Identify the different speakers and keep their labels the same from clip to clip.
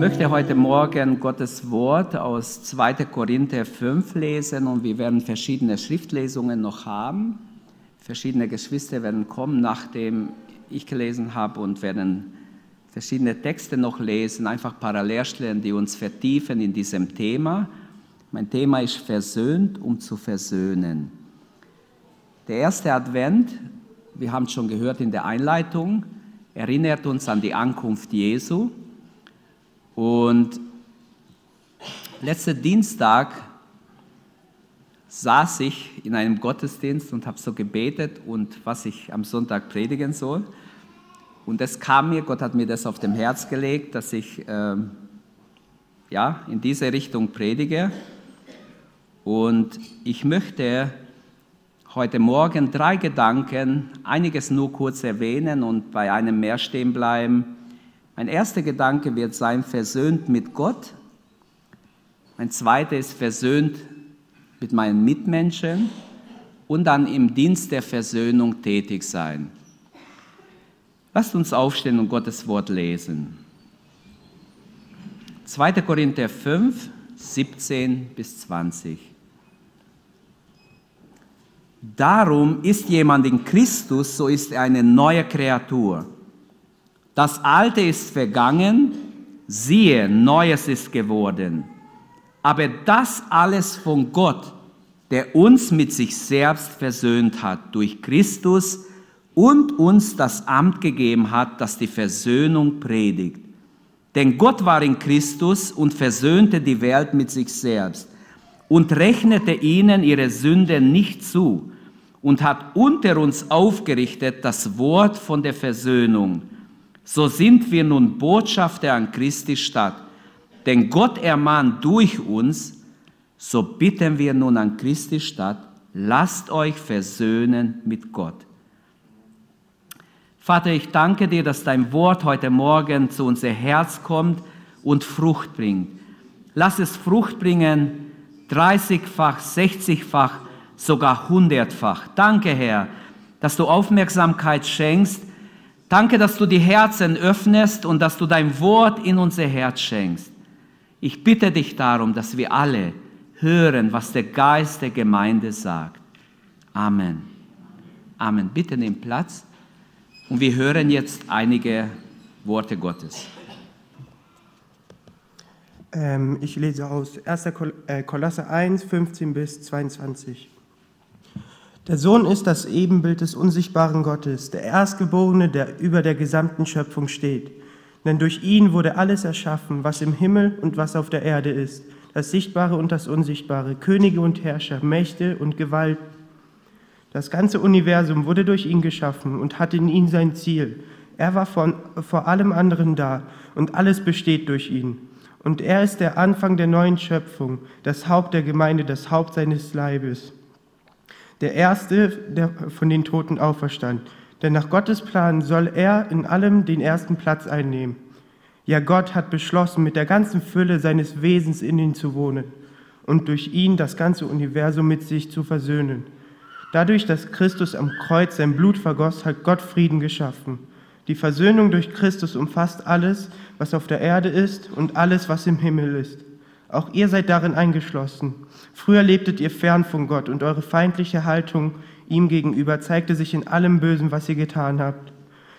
Speaker 1: möchte heute Morgen Gottes Wort aus 2. Korinther 5 lesen und wir werden verschiedene Schriftlesungen noch haben. Verschiedene Geschwister werden kommen, nachdem ich gelesen habe und werden verschiedene Texte noch lesen, einfach Parallelstellen, die uns vertiefen in diesem Thema. Mein Thema ist versöhnt, um zu versöhnen. Der erste Advent, wir haben es schon gehört in der Einleitung, erinnert uns an die Ankunft Jesu. Und letzten Dienstag saß ich in einem Gottesdienst und habe so gebetet und was ich am Sonntag predigen soll. Und es kam mir, Gott hat mir das auf dem Herz gelegt, dass ich äh, ja, in diese Richtung predige. Und ich möchte heute Morgen drei Gedanken, einiges nur kurz erwähnen und bei einem mehr stehen bleiben. Mein erster Gedanke wird sein, versöhnt mit Gott. Mein zweiter ist versöhnt mit meinen Mitmenschen und dann im Dienst der Versöhnung tätig sein. Lasst uns aufstehen und Gottes Wort lesen. 2. Korinther 5, 17 bis 20. Darum ist jemand in Christus, so ist er eine neue Kreatur. Das Alte ist vergangen, siehe, Neues ist geworden. Aber das alles von Gott, der uns mit sich selbst versöhnt hat durch Christus und uns das Amt gegeben hat, das die Versöhnung predigt. Denn Gott war in Christus und versöhnte die Welt mit sich selbst und rechnete ihnen ihre Sünde nicht zu und hat unter uns aufgerichtet das Wort von der Versöhnung. So sind wir nun Botschafter an Christi Stadt. Denn Gott ermahnt durch uns, so bitten wir nun an Christi Stadt, lasst euch versöhnen mit Gott. Vater, ich danke dir, dass dein Wort heute Morgen zu unser Herz kommt und Frucht bringt. Lass es Frucht bringen, 30-fach, 60-fach, sogar 100-fach. Danke, Herr, dass du Aufmerksamkeit schenkst. Danke, dass du die Herzen öffnest und dass du dein Wort in unser Herz schenkst. Ich bitte dich darum, dass wir alle hören, was der Geist der Gemeinde sagt. Amen. Amen. Bitte nimm Platz. Und wir hören jetzt einige Worte Gottes.
Speaker 2: Ähm, ich lese aus 1. Äh, Kolosse 1, 15 bis 22. Der Sohn ist das Ebenbild des unsichtbaren Gottes, der Erstgeborene, der über der gesamten Schöpfung steht. Denn durch ihn wurde alles erschaffen, was im Himmel und was auf der Erde ist, das Sichtbare und das Unsichtbare, Könige und Herrscher, Mächte und Gewalten das ganze Universum wurde durch ihn geschaffen und hat in ihm sein Ziel. Er war von, vor allem anderen da und alles besteht durch ihn. Und er ist der Anfang der neuen Schöpfung, das Haupt der Gemeinde, das Haupt seines Leibes. Der Erste, der von den Toten auferstand. Denn nach Gottes Plan soll er in allem den ersten Platz einnehmen. Ja, Gott hat beschlossen, mit der ganzen Fülle seines Wesens in ihn zu wohnen und durch ihn das ganze Universum mit sich zu versöhnen Dadurch, dass Christus am Kreuz sein Blut vergoss, hat Gott Frieden geschaffen. Die Versöhnung durch Christus umfasst alles, was auf der Erde ist und alles, was im Himmel ist. Auch ihr seid darin eingeschlossen. Früher lebtet ihr fern von Gott und eure feindliche Haltung ihm gegenüber zeigte sich in allem Bösen, was ihr getan habt.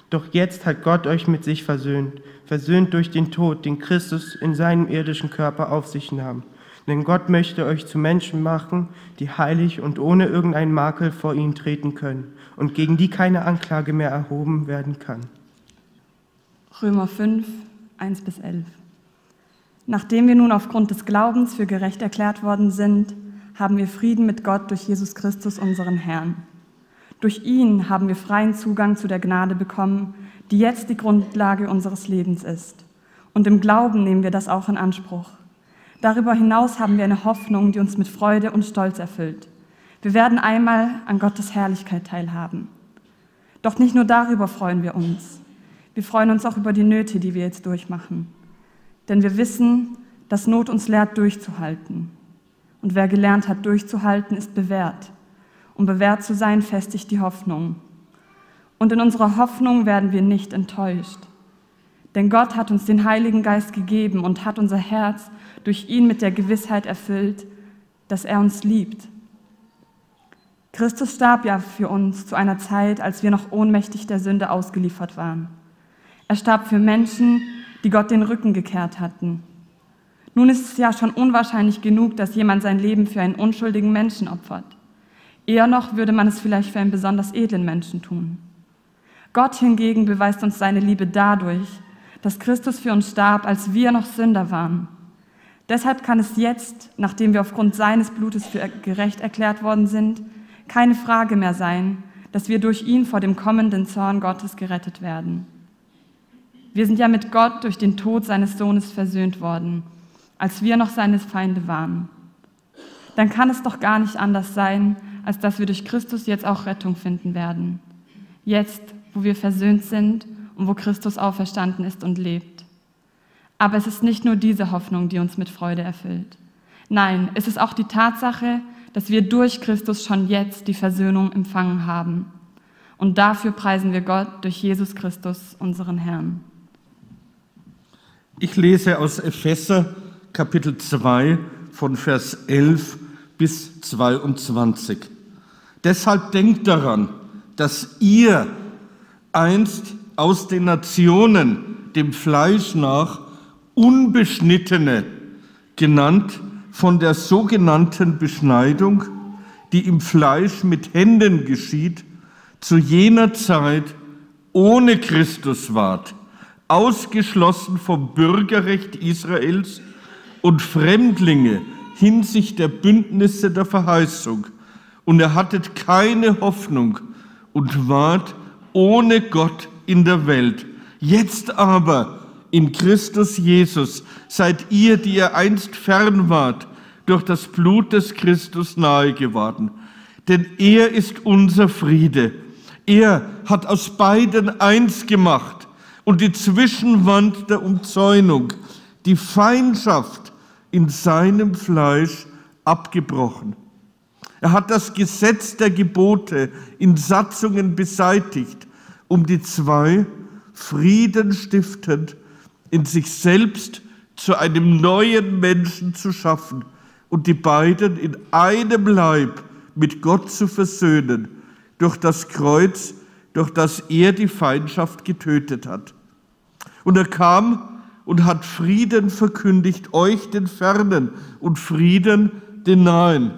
Speaker 2: Doch jetzt hat Gott euch mit sich versöhnt, versöhnt durch den Tod, den Christus in seinem irdischen Körper auf sich nahm. Denn Gott möchte euch zu Menschen machen, die heilig und ohne irgendeinen Makel vor ihn treten können und gegen die keine Anklage mehr erhoben werden kann.
Speaker 3: Römer 5, 1 bis 11. Nachdem wir nun aufgrund des Glaubens für gerecht erklärt worden sind, haben wir Frieden mit Gott durch Jesus Christus, unseren Herrn. Durch ihn haben wir freien Zugang zu der Gnade bekommen, die jetzt die Grundlage unseres Lebens ist. Und im Glauben nehmen wir das auch in Anspruch. Darüber hinaus haben wir eine Hoffnung, die uns mit Freude und Stolz erfüllt. Wir werden einmal an Gottes Herrlichkeit teilhaben. Doch nicht nur darüber freuen wir uns. Wir freuen uns auch über die Nöte, die wir jetzt durchmachen. Denn wir wissen, dass Not uns lehrt, durchzuhalten. Und wer gelernt hat, durchzuhalten, ist bewährt. Um bewährt zu sein, festigt die Hoffnung. Und in unserer Hoffnung werden wir nicht enttäuscht. Denn Gott hat uns den Heiligen Geist gegeben und hat unser Herz durch ihn mit der Gewissheit erfüllt, dass er uns liebt. Christus starb ja für uns zu einer Zeit, als wir noch ohnmächtig der Sünde ausgeliefert waren. Er starb für Menschen, die Gott den Rücken gekehrt hatten. Nun ist es ja schon unwahrscheinlich genug, dass jemand sein Leben für einen unschuldigen Menschen opfert. Eher noch würde man es vielleicht für einen besonders edlen Menschen tun. Gott hingegen beweist uns seine Liebe dadurch, dass Christus für uns starb, als wir noch Sünder waren. Deshalb kann es jetzt, nachdem wir aufgrund seines Blutes für gerecht erklärt worden sind, keine Frage mehr sein, dass wir durch ihn vor dem kommenden Zorn Gottes gerettet werden. Wir sind ja mit Gott durch den Tod seines Sohnes versöhnt worden, als wir noch seine Feinde waren. Dann kann es doch gar nicht anders sein, als dass wir durch Christus jetzt auch Rettung finden werden. Jetzt, wo wir versöhnt sind und wo Christus auferstanden ist und lebt. Aber es ist nicht nur diese Hoffnung, die uns mit Freude erfüllt. Nein, es ist auch die Tatsache, dass wir durch Christus schon jetzt die Versöhnung empfangen haben. Und dafür preisen wir Gott durch Jesus Christus, unseren Herrn.
Speaker 4: Ich lese aus Epheser Kapitel 2 von Vers 11 bis 22. Deshalb denkt daran, dass ihr einst aus den Nationen dem Fleisch nach Unbeschnittene genannt von der sogenannten Beschneidung, die im Fleisch mit Händen geschieht, zu jener Zeit ohne Christus ward, ausgeschlossen vom Bürgerrecht Israels und Fremdlinge hinsicht der Bündnisse der Verheißung. Und er hattet keine Hoffnung und ward ohne Gott in der Welt. Jetzt aber in Christus Jesus seid ihr, die ihr einst fern wart, durch das Blut des Christus nahe geworden. Denn er ist unser Friede. Er hat aus beiden eins gemacht und die Zwischenwand der Umzäunung, die Feindschaft in seinem Fleisch abgebrochen. Er hat das Gesetz der Gebote in Satzungen beseitigt, um die zwei Frieden stiftend in sich selbst zu einem neuen Menschen zu schaffen und die beiden in einem Leib mit Gott zu versöhnen, durch das Kreuz, durch das er die Feindschaft getötet hat. Und er kam und hat Frieden verkündigt, euch den Fernen und Frieden den Nahen.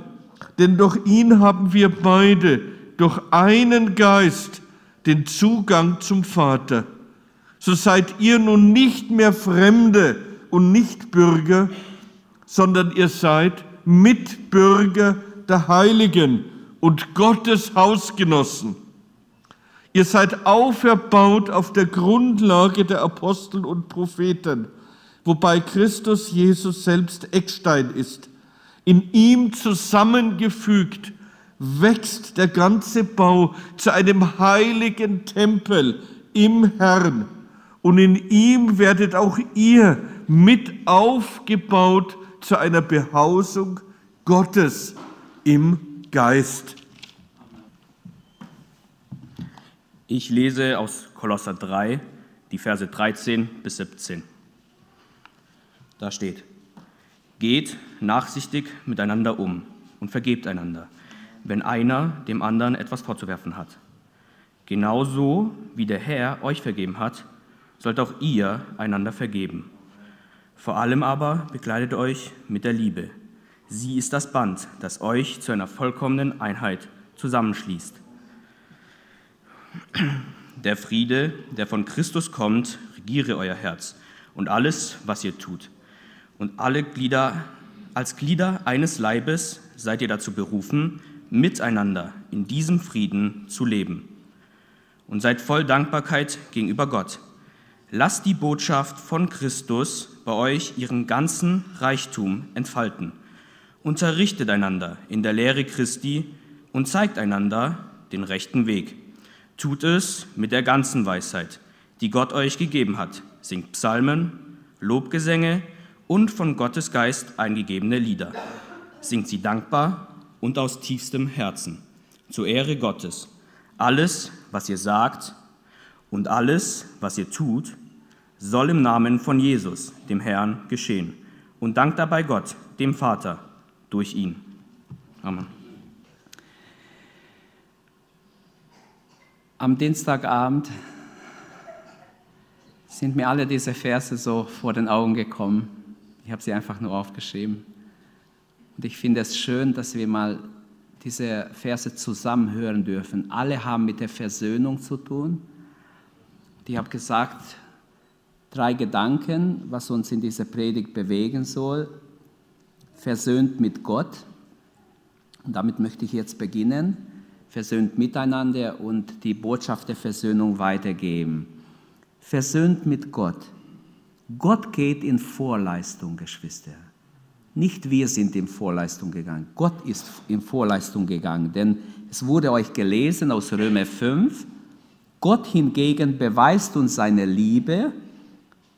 Speaker 4: Denn durch ihn haben wir beide durch einen Geist den Zugang zum Vater so seid ihr nun nicht mehr Fremde und nicht Bürger, sondern ihr seid Mitbürger der Heiligen und Gottes Hausgenossen. Ihr seid auferbaut auf der Grundlage der Apostel und Propheten, wobei Christus Jesus selbst Eckstein ist. In ihm zusammengefügt wächst der ganze Bau zu einem heiligen Tempel im Herrn und in ihm werdet auch ihr mit aufgebaut zu einer Behausung Gottes im Geist.
Speaker 5: Ich lese aus Kolosser 3, die Verse 13 bis 17. Da steht, geht nachsichtig miteinander um und vergebt einander, wenn einer dem anderen etwas vorzuwerfen hat. Genauso wie der Herr euch vergeben hat, sollt auch ihr einander vergeben. Vor allem aber bekleidet euch mit der Liebe. Sie ist das Band, das euch zu einer vollkommenen Einheit zusammenschließt. Der Friede, der von Christus kommt, regiere euer Herz und alles, was ihr tut. Und alle Glieder, als Glieder eines Leibes seid ihr dazu berufen, miteinander in diesem Frieden zu leben. Und seid voll Dankbarkeit gegenüber Gott Lasst die Botschaft von Christus bei euch ihren ganzen Reichtum entfalten. Unterrichtet einander in der Lehre Christi und zeigt einander den rechten Weg. Tut es mit der ganzen Weisheit, die Gott euch gegeben hat. Singt Psalmen, Lobgesänge und von Gottes Geist eingegebene Lieder. Singt sie dankbar und aus tiefstem Herzen, zur Ehre Gottes. Alles, was ihr sagt und alles, was ihr tut, soll im Namen von Jesus, dem Herrn, geschehen. Und dankt dabei Gott, dem Vater, durch ihn. Amen.
Speaker 1: Am Dienstagabend sind mir alle diese Verse so vor den Augen gekommen. Ich habe sie einfach nur aufgeschrieben. Und ich finde es schön, dass wir mal diese Verse zusammen hören dürfen. Alle haben mit der Versöhnung zu tun. Ich habe gesagt, drei Gedanken, was uns in dieser Predigt bewegen soll. Versöhnt mit Gott. Und damit möchte ich jetzt beginnen. Versöhnt miteinander und die Botschaft der Versöhnung weitergeben. Versöhnt mit Gott. Gott geht in Vorleistung, Geschwister. Nicht wir sind in Vorleistung gegangen. Gott ist in Vorleistung gegangen. Denn es wurde euch gelesen aus Römer 5. Gott hingegen beweist uns seine Liebe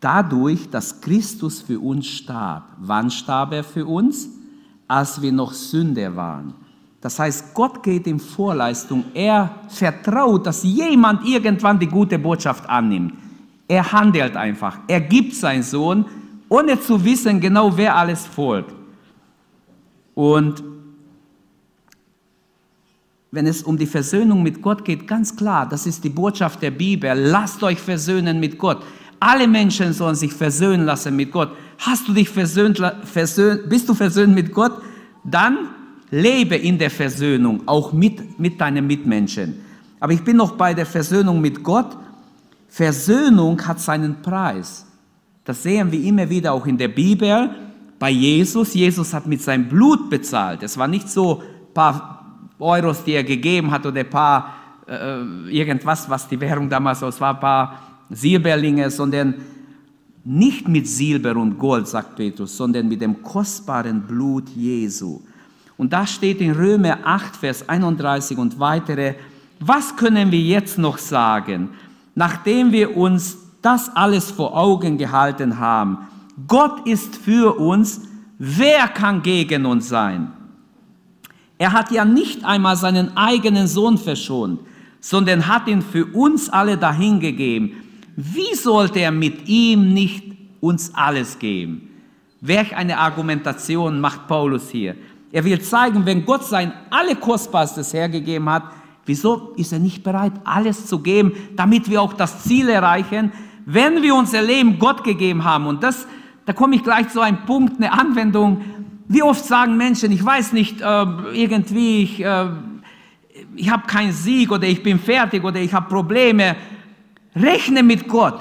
Speaker 1: dadurch, dass Christus für uns starb. Wann starb er für uns? Als wir noch Sünder waren. Das heißt, Gott geht in Vorleistung. Er vertraut, dass jemand irgendwann die gute Botschaft annimmt. Er handelt einfach. Er gibt seinen Sohn ohne zu wissen genau, wer alles folgt. Und wenn es um die Versöhnung mit Gott geht, ganz klar, das ist die Botschaft der Bibel. Lasst euch versöhnen mit Gott. Alle Menschen sollen sich versöhnen lassen mit Gott. Hast du dich versöhnt, versöhnt bist du versöhnt mit Gott? Dann lebe in der Versöhnung, auch mit, mit deinen Mitmenschen. Aber ich bin noch bei der Versöhnung mit Gott. Versöhnung hat seinen Preis. Das sehen wir immer wieder auch in der Bibel bei Jesus. Jesus hat mit seinem Blut bezahlt. Es war nicht so ein paar Euros, die er gegeben hat oder ein paar äh, irgendwas, was die Währung damals aus war, ein paar Silberlinge, sondern nicht mit Silber und Gold, sagt Petrus, sondern mit dem kostbaren Blut Jesu. Und da steht in Römer 8, Vers 31 und weitere, was können wir jetzt noch sagen, nachdem wir uns das alles vor Augen gehalten haben. Gott ist für uns, wer kann gegen uns sein? Er hat ja nicht einmal seinen eigenen Sohn verschont, sondern hat ihn für uns alle dahingegeben. Wie sollte er mit ihm nicht uns alles geben? Welch eine Argumentation macht Paulus hier? Er will zeigen, wenn Gott sein Allerkostbarstes hergegeben hat, wieso ist er nicht bereit, alles zu geben, damit wir auch das Ziel erreichen, wenn wir unser Leben Gott gegeben haben, und das, da komme ich gleich zu einem Punkt, eine Anwendung, wie oft sagen Menschen, ich weiß nicht, äh, irgendwie, ich, äh, ich habe keinen Sieg oder ich bin fertig oder ich habe Probleme. Rechne mit Gott.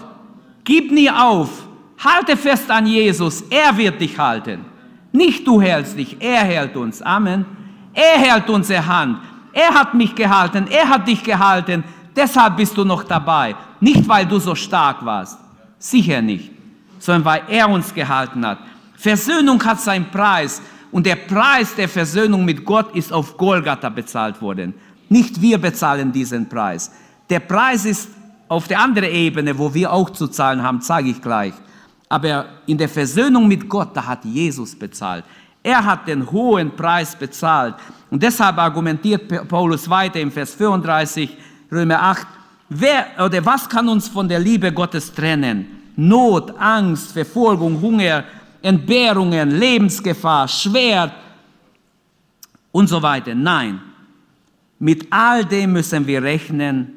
Speaker 1: Gib nie auf. Halte fest an Jesus. Er wird dich halten. Nicht du hältst dich, er hält uns. Amen. Er hält unsere Hand. Er hat mich gehalten, er hat dich gehalten. Deshalb bist du noch dabei. Nicht, weil du so stark warst. Sicher nicht. Sondern weil er uns gehalten hat. Versöhnung hat seinen Preis. Und der Preis der Versöhnung mit Gott ist auf Golgatha bezahlt worden. Nicht wir bezahlen diesen Preis. Der Preis ist auf der anderen Ebene, wo wir auch zu zahlen haben, sage ich gleich. Aber in der Versöhnung mit Gott, da hat Jesus bezahlt. Er hat den hohen Preis bezahlt. Und deshalb argumentiert Paulus weiter im Vers 35, Römer 8, wer oder was kann uns von der Liebe Gottes trennen? Not, Angst, Verfolgung, Hunger, Entbehrungen, Lebensgefahr, Schwert und so weiter. Nein, mit all dem müssen wir rechnen,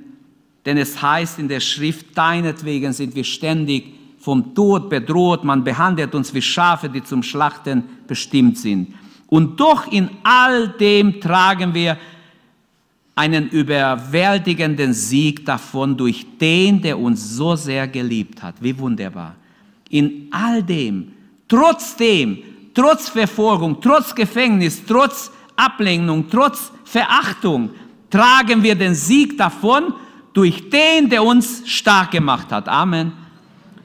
Speaker 1: denn es heißt in der Schrift, deinetwegen sind wir ständig vom Tod bedroht, man behandelt uns wie Schafe, die zum Schlachten bestimmt sind. Und doch in all dem tragen wir einen überwältigenden Sieg davon durch den, der uns so sehr geliebt hat. Wie wunderbar. In all dem, trotzdem, trotz Verfolgung, trotz Gefängnis, trotz Ablehnung, trotz Verachtung, tragen wir den Sieg davon durch den, der uns stark gemacht hat. Amen.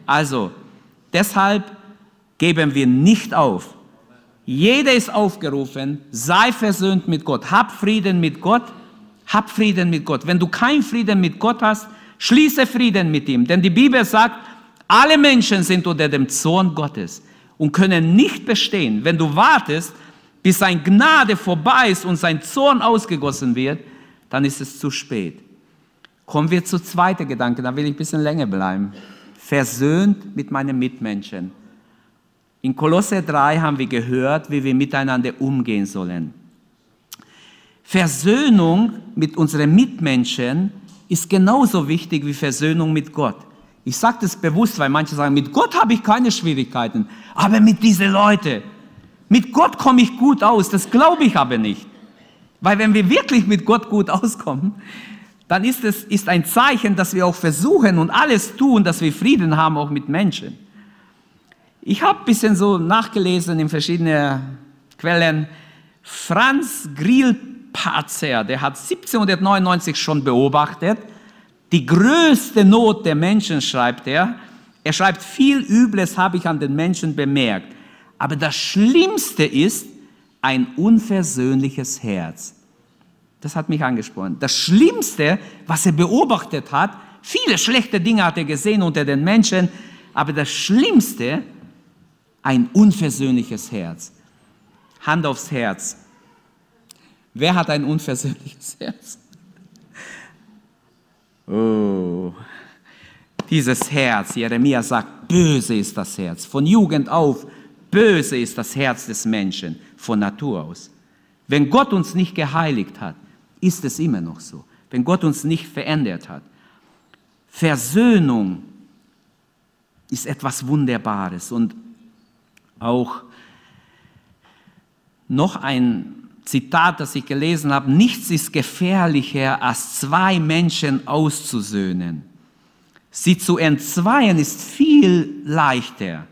Speaker 1: Also, deshalb geben wir nicht auf. Jeder ist aufgerufen, sei versöhnt mit Gott, hab Frieden mit Gott hab Frieden mit Gott. Wenn du keinen Frieden mit Gott hast, schließe Frieden mit ihm. Denn die Bibel sagt, alle Menschen sind unter dem Zorn Gottes und können nicht bestehen. Wenn du wartest, bis sein Gnade vorbei ist und sein Zorn ausgegossen wird, dann ist es zu spät. Kommen wir zu zweiten Gedanken, da will ich ein bisschen länger bleiben. Versöhnt mit meinen Mitmenschen. In Kolosse 3 haben wir gehört, wie wir miteinander umgehen sollen. Versöhnung mit unseren Mitmenschen ist genauso wichtig wie Versöhnung mit Gott. Ich sage das bewusst, weil manche sagen, mit Gott habe ich keine Schwierigkeiten, aber mit diesen Leuten, mit Gott komme ich gut aus, das glaube ich aber nicht. Weil wenn wir wirklich mit Gott gut auskommen, dann ist es ist ein Zeichen, dass wir auch versuchen und alles tun, dass wir Frieden haben, auch mit Menschen. Ich habe ein bisschen so nachgelesen in verschiedenen Quellen. Franz Grillparzer, der hat 1799 schon beobachtet, die größte Not der Menschen, schreibt er. Er schreibt, viel Übles habe ich an den Menschen bemerkt. Aber das Schlimmste ist ein unversöhnliches Herz. Das hat mich angesprochen. Das Schlimmste, was er beobachtet hat, viele schlechte Dinge hat er gesehen unter den Menschen, aber das Schlimmste, ein unversöhnliches Herz. Hand aufs Herz. Wer hat ein unversöhnliches Herz? Oh, dieses Herz, Jeremia sagt, böse ist das Herz. Von Jugend auf, böse ist das Herz des Menschen, von Natur aus. Wenn Gott uns nicht geheiligt hat, ist es immer noch so. Wenn Gott uns nicht verändert hat. Versöhnung ist etwas Wunderbares. Und auch noch ein Zitat, das ich gelesen habe, nichts ist gefährlicher, als zwei Menschen auszusöhnen. Sie zu entzweien ist viel leichter,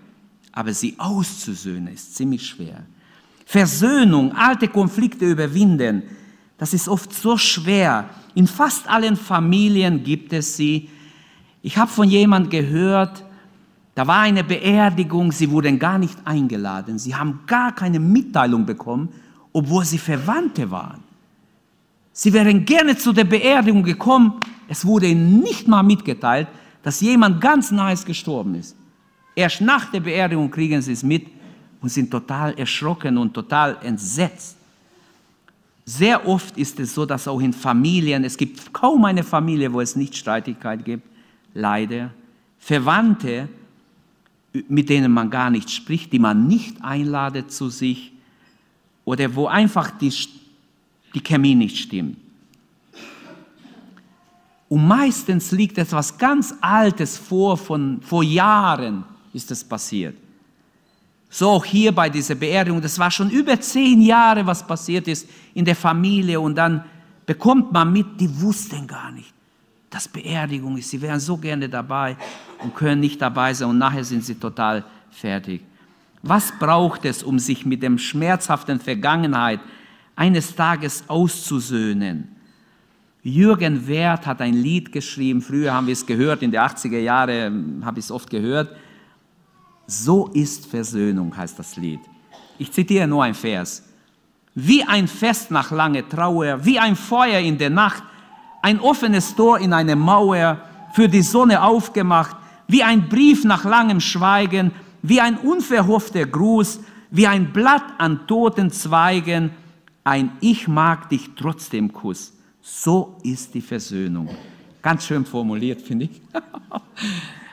Speaker 1: aber sie auszusöhnen ist ziemlich schwer. Versöhnung, alte Konflikte überwinden, das ist oft so schwer. In fast allen Familien gibt es sie. Ich habe von jemand gehört, da war eine Beerdigung, sie wurden gar nicht eingeladen, sie haben gar keine Mitteilung bekommen obwohl sie Verwandte waren. Sie wären gerne zu der Beerdigung gekommen, es wurde ihnen nicht mal mitgeteilt, dass jemand ganz Nahes gestorben ist. Erst nach der Beerdigung kriegen sie es mit und sind total erschrocken und total entsetzt. Sehr oft ist es so, dass auch in Familien, es gibt kaum eine Familie, wo es nicht Streitigkeit gibt, leider. Verwandte, mit denen man gar nicht spricht, die man nicht einladet zu sich, oder wo einfach die, die Chemie nicht stimmt. Und meistens liegt etwas ganz Altes vor, von vor Jahren ist es passiert. So auch hier bei dieser Beerdigung, das war schon über zehn Jahre, was passiert ist in der Familie und dann bekommt man mit, die wussten gar nicht, dass Beerdigung ist. Sie wären so gerne dabei und können nicht dabei sein und nachher sind sie total fertig. Was braucht es, um sich mit dem schmerzhaften Vergangenheit eines Tages auszusöhnen? Jürgen Werth hat ein Lied geschrieben, früher haben wir es gehört, in den 80er Jahren habe ich es oft gehört. So ist Versöhnung, heißt das Lied. Ich zitiere nur ein Vers. Wie ein Fest nach langer Trauer, wie ein Feuer in der Nacht, ein offenes Tor in eine Mauer, für die Sonne aufgemacht, wie ein Brief nach langem Schweigen, wie ein unverhoffter Gruß, wie ein Blatt an toten Zweigen, ein Ich mag dich trotzdem Kuss. So ist die Versöhnung. Ganz schön formuliert, finde ich.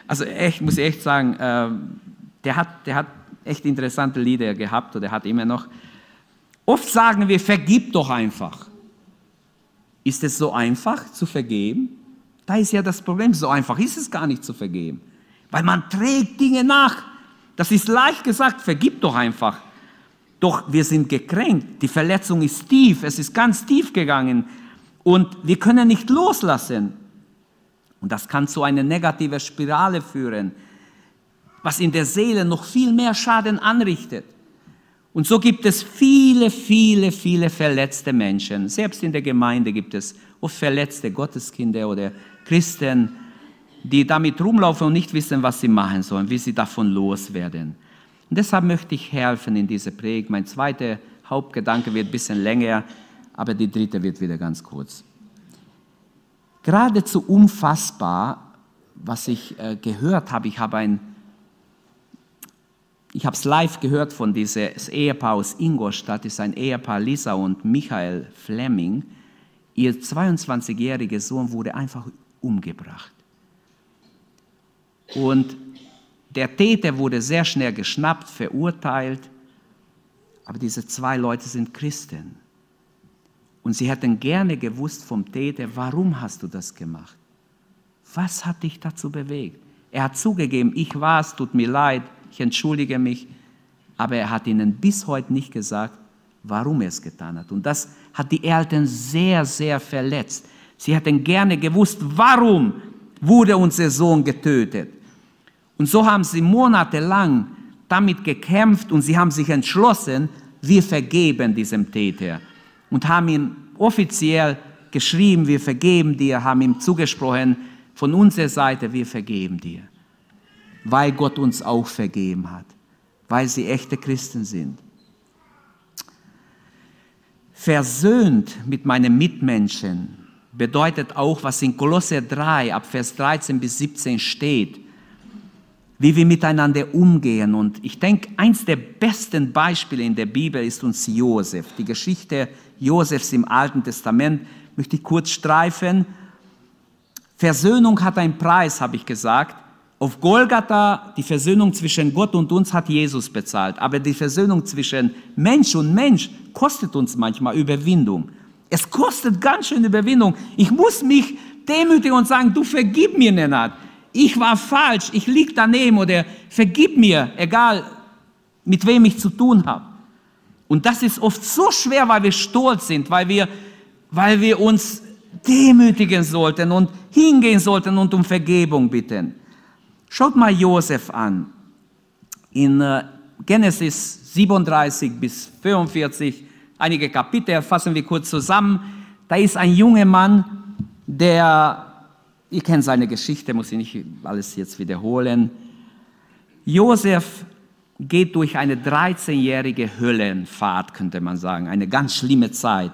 Speaker 1: Also echt, muss ich echt sagen, äh, der, hat, der hat echt interessante Lieder gehabt oder hat immer noch. Oft sagen wir, vergib doch einfach. Ist es so einfach zu vergeben? Da ist ja das Problem, so einfach ist es gar nicht zu vergeben. Weil man trägt Dinge nach. Das ist leicht gesagt, vergib doch einfach. Doch wir sind gekränkt, die Verletzung ist tief, es ist ganz tief gegangen und wir können nicht loslassen. Und das kann zu einer negativen Spirale führen, was in der Seele noch viel mehr Schaden anrichtet. Und so gibt es viele, viele, viele verletzte Menschen. Selbst in der Gemeinde gibt es oft verletzte Gotteskinder oder Christen, die damit rumlaufen und nicht wissen, was sie machen sollen, wie sie davon loswerden. Und deshalb möchte ich helfen in dieser Predigt. Mein zweiter Hauptgedanke wird ein bisschen länger, aber die dritte wird wieder ganz kurz. Geradezu unfassbar, was ich äh, gehört habe. Ich habe ein, ich habe es live gehört von diesem Ehepaar aus Ingolstadt. Ist ein Ehepaar Lisa und Michael Fleming. Ihr 22-jähriger Sohn wurde einfach umgebracht. Und der Täter wurde sehr schnell geschnappt, verurteilt. Aber diese zwei Leute sind Christen. Und sie hätten gerne gewusst vom Täter, warum hast du das gemacht? Was hat dich dazu bewegt? Er hat zugegeben, ich war es, tut mir leid, ich entschuldige mich. Aber er hat ihnen bis heute nicht gesagt, warum er es getan hat. Und das hat die Eltern sehr, sehr verletzt. Sie hätten gerne gewusst, warum wurde unser Sohn getötet. Und so haben sie monatelang damit gekämpft und sie haben sich entschlossen, wir vergeben diesem Täter. Und haben ihm offiziell geschrieben, wir vergeben dir, haben ihm zugesprochen, von unserer Seite, wir vergeben dir. Weil Gott uns auch vergeben hat, weil sie echte Christen sind. Versöhnt mit meinen Mitmenschen bedeutet auch, was in Kolosse 3 ab Vers 13 bis 17 steht, wie wir miteinander umgehen. Und ich denke, eins der besten Beispiele in der Bibel ist uns Josef. Die Geschichte Josefs im Alten Testament möchte ich kurz streifen. Versöhnung hat einen Preis, habe ich gesagt. Auf Golgatha, die Versöhnung zwischen Gott und uns hat Jesus bezahlt. Aber die Versöhnung zwischen Mensch und Mensch kostet uns manchmal Überwindung. Es kostet ganz schön Überwindung. Ich muss mich demütigen und sagen, du vergib mir, Nenad. Ich war falsch, ich lieg daneben oder vergib mir, egal mit wem ich zu tun habe. Und das ist oft so schwer, weil wir stolz sind, weil wir, weil wir uns demütigen sollten und hingehen sollten und um Vergebung bitten. Schaut mal Josef an. In äh, Genesis 37 bis 45, einige Kapitel fassen wir kurz zusammen. Da ist ein junger Mann, der, ihr kennt seine Geschichte, muss ich nicht alles jetzt wiederholen. Josef geht durch eine 13-jährige Höllenfahrt, könnte man sagen, eine ganz schlimme Zeit.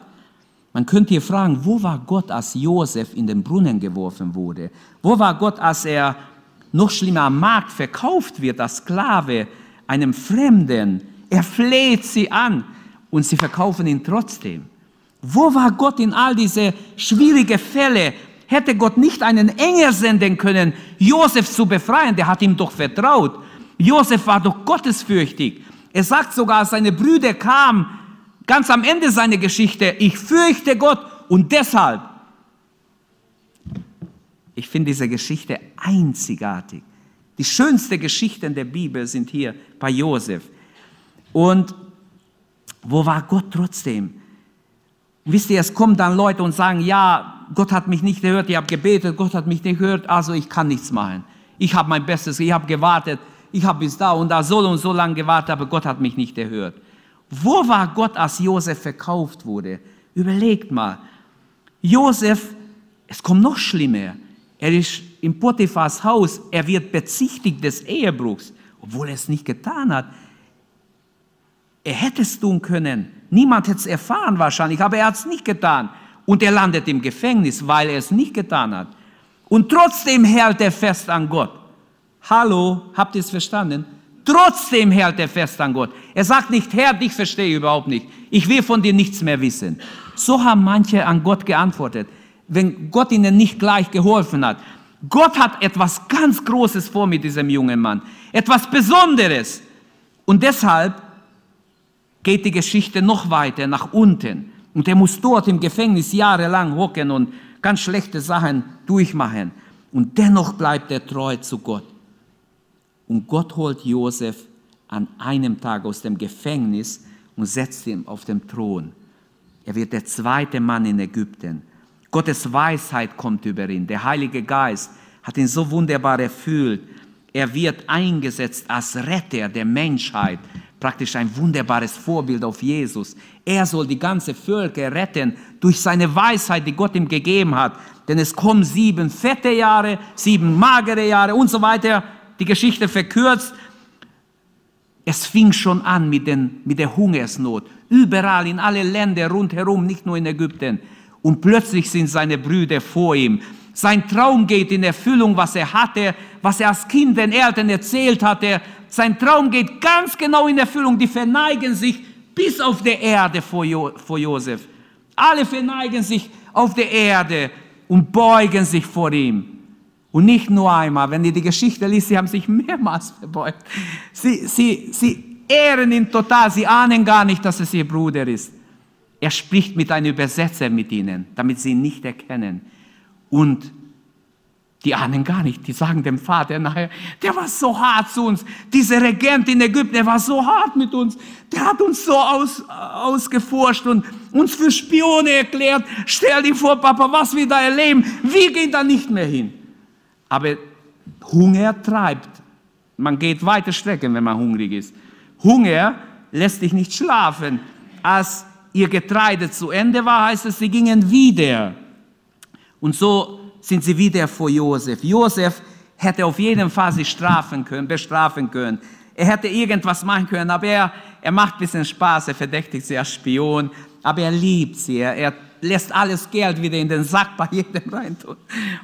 Speaker 1: Man könnte hier fragen, wo war Gott, als Josef in den Brunnen geworfen wurde? Wo war Gott, als er noch schlimmer am Markt verkauft wird als Sklave einem Fremden? Er fleht sie an und sie verkaufen ihn trotzdem. Wo war Gott in all diese schwierigen Fälle? Hätte Gott nicht einen Engel senden können, Josef zu befreien? Der hat ihm doch vertraut. Josef war doch gottesfürchtig. Er sagt sogar, seine Brüder kamen, ganz am Ende seiner Geschichte, ich fürchte Gott und deshalb. Ich finde diese Geschichte einzigartig. Die schönsten Geschichten der Bibel sind hier bei Josef. Und wo war Gott trotzdem? Wisst ihr, es kommen dann Leute und sagen, ja, Gott hat mich nicht gehört, ich habe gebetet, Gott hat mich nicht gehört, also ich kann nichts machen. Ich habe mein Bestes, ich habe gewartet, ich habe bis da und da so und so lange gewartet, aber Gott hat mich nicht erhört. Wo war Gott, als Josef verkauft wurde? Überlegt mal. Josef, es kommt noch schlimmer. Er ist im Potiphas Haus, er wird bezichtigt des Ehebruchs, obwohl er es nicht getan hat. Er hätte es tun können. Niemand hätte es erfahren wahrscheinlich, aber er hat es nicht getan. Und er landet im Gefängnis, weil er es nicht getan hat. Und trotzdem hält er fest an Gott. Hallo, habt ihr es verstanden? Trotzdem hält er fest an Gott. Er sagt nicht, Herr, dich verstehe ich überhaupt nicht. Ich will von dir nichts mehr wissen. So haben manche an Gott geantwortet, wenn Gott ihnen nicht gleich geholfen hat. Gott hat etwas ganz Großes vor mit diesem jungen Mann. Etwas Besonderes. Und deshalb geht die Geschichte noch weiter nach unten. Und er muss dort im Gefängnis jahrelang hocken und ganz schlechte Sachen durchmachen. Und dennoch bleibt er treu zu Gott. Und Gott holt Josef an einem Tag aus dem Gefängnis und setzt ihn auf den Thron. Er wird der zweite Mann in Ägypten. Gottes Weisheit kommt über ihn. Der Heilige Geist hat ihn so wunderbar erfüllt. Er wird eingesetzt als Retter der Menschheit. Praktisch ein wunderbares Vorbild auf Jesus. Er soll die ganze Völker retten durch seine Weisheit, die Gott ihm gegeben hat. Denn es kommen sieben fette Jahre, sieben magere Jahre und so weiter die Geschichte verkürzt, es fing schon an mit, den, mit der Hungersnot. Überall in alle Länder rundherum, nicht nur in Ägypten. Und plötzlich sind seine Brüder vor ihm. Sein Traum geht in Erfüllung, was er hatte, was er als Kind den Eltern erzählt hatte. Sein Traum geht ganz genau in Erfüllung. Die verneigen sich bis auf der Erde vor, jo vor Josef. Alle verneigen sich auf der Erde und beugen sich vor ihm. Und nicht nur einmal, wenn ihr die Geschichte liest, sie haben sich mehrmals verbeugt. Sie, sie, sie ehren ihn total, sie ahnen gar nicht, dass es ihr Bruder ist. Er spricht mit einem Übersetzer mit ihnen, damit sie ihn nicht erkennen. Und die ahnen gar nicht, die sagen dem Vater nachher, der war so hart zu uns. Dieser Regent in Ägypten, der war so hart mit uns. Der hat uns so aus, ausgeforscht und uns für Spione erklärt. Stell dir vor, Papa, was wir da erleben. Wir gehen da nicht mehr hin. Aber Hunger treibt. Man geht weite Strecken, wenn man hungrig ist. Hunger lässt dich nicht schlafen. Als ihr Getreide zu Ende war, heißt es, sie gingen wieder. Und so sind sie wieder vor Josef. Josef hätte auf jeden Fall sie strafen können, bestrafen können. Er hätte irgendwas machen können, aber er, er macht ein bisschen Spaß, er verdächtigt sie als Spion, aber er liebt sie, er, er lässt alles Geld wieder in den Sack bei jedem rein tun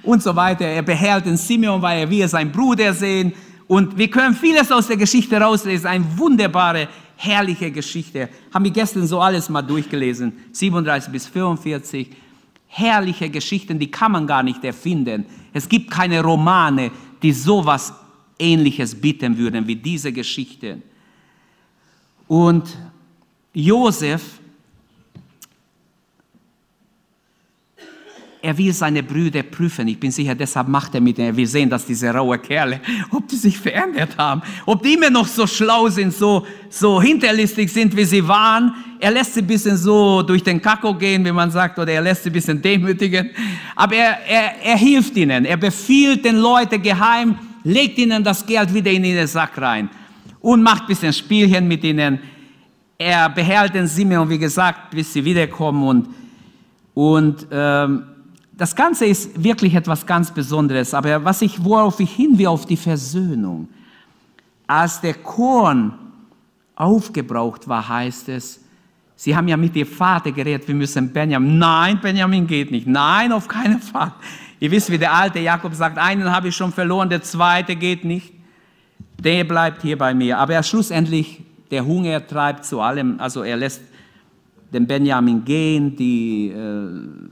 Speaker 1: und so weiter. Er behält den Simeon, weil er will seinen Bruder sehen. Und wir können vieles aus der Geschichte rauslesen, eine wunderbare, herrliche Geschichte. Haben wir gestern so alles mal durchgelesen, 37 bis 44 herrliche Geschichten, die kann man gar nicht erfinden. Es gibt keine Romane, die sowas Ähnliches bieten würden wie diese Geschichte. Und Josef, er will seine Brüder prüfen. Ich bin sicher, deshalb macht er mit ihnen. Wir sehen, dass diese raue Kerle, ob die sich verändert haben, ob die immer noch so schlau sind, so, so hinterlistig sind, wie sie waren. Er lässt sie ein bisschen so durch den Kakao gehen, wie man sagt, oder er lässt sie ein bisschen demütigen. Aber er, er, er hilft ihnen. Er befiehlt den Leuten geheim, legt ihnen das Geld wieder in den Sack rein und macht ein bisschen Spielchen mit ihnen. Er behält den Simeon, wie gesagt, bis sie wiederkommen und, und ähm, das Ganze ist wirklich etwas ganz Besonderes, aber was ich, worauf ich hin will, auf die Versöhnung. Als der Korn aufgebraucht war, heißt es, Sie haben ja mit Ihr Vater geredet, wir müssen Benjamin. Nein, Benjamin geht nicht. Nein, auf keinen Fall. Ihr wisst, wie der alte Jakob sagt, einen habe ich schon verloren, der zweite geht nicht. Der bleibt hier bei mir. Aber er schlussendlich, der Hunger treibt zu allem, also er lässt den Benjamin gehen, die äh,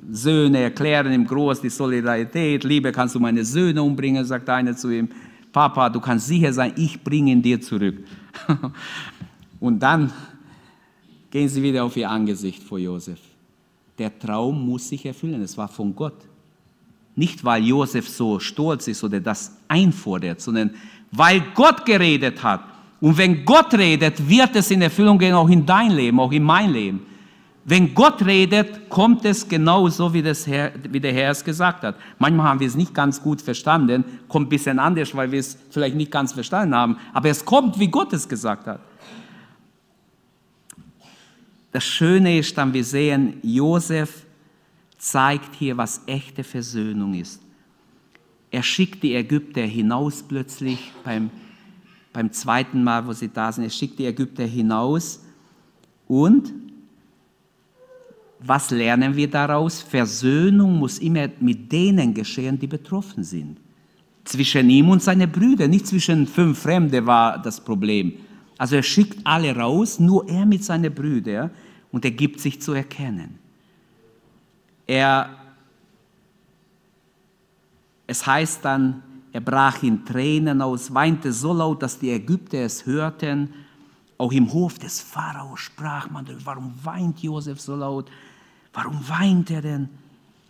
Speaker 1: Söhne erklären ihm groß die Solidarität, Liebe, kannst du meine Söhne umbringen, sagt einer zu ihm, Papa, du kannst sicher sein, ich bringe ihn dir zurück. Und dann gehen sie wieder auf ihr Angesicht vor Josef. Der Traum muss sich erfüllen, es war von Gott. Nicht, weil Josef so stolz ist oder das einfordert, sondern weil Gott geredet hat. Und wenn Gott redet, wird es in Erfüllung gehen, auch in dein Leben, auch in mein Leben. Wenn Gott redet, kommt es genau so, wie, das Herr, wie der Herr es gesagt hat. Manchmal haben wir es nicht ganz gut verstanden, kommt ein bisschen anders, weil wir es vielleicht nicht ganz verstanden haben, aber es kommt, wie Gott es gesagt hat. Das Schöne ist dann, wir sehen, Josef zeigt hier, was echte Versöhnung ist. Er schickt die Ägypter hinaus plötzlich beim, beim zweiten Mal, wo sie da sind. Er schickt die Ägypter hinaus und was lernen wir daraus? Versöhnung muss immer mit denen geschehen, die betroffen sind. Zwischen ihm und seinen Brüdern, nicht zwischen fünf Fremden war das Problem. Also er schickt alle raus, nur er mit seinen Brüdern und er gibt sich zu erkennen. Er, es heißt dann, er brach in Tränen aus, weinte so laut, dass die Ägypter es hörten. Auch im Hof des Pharao sprach man, warum weint Josef so laut? Warum weint er denn?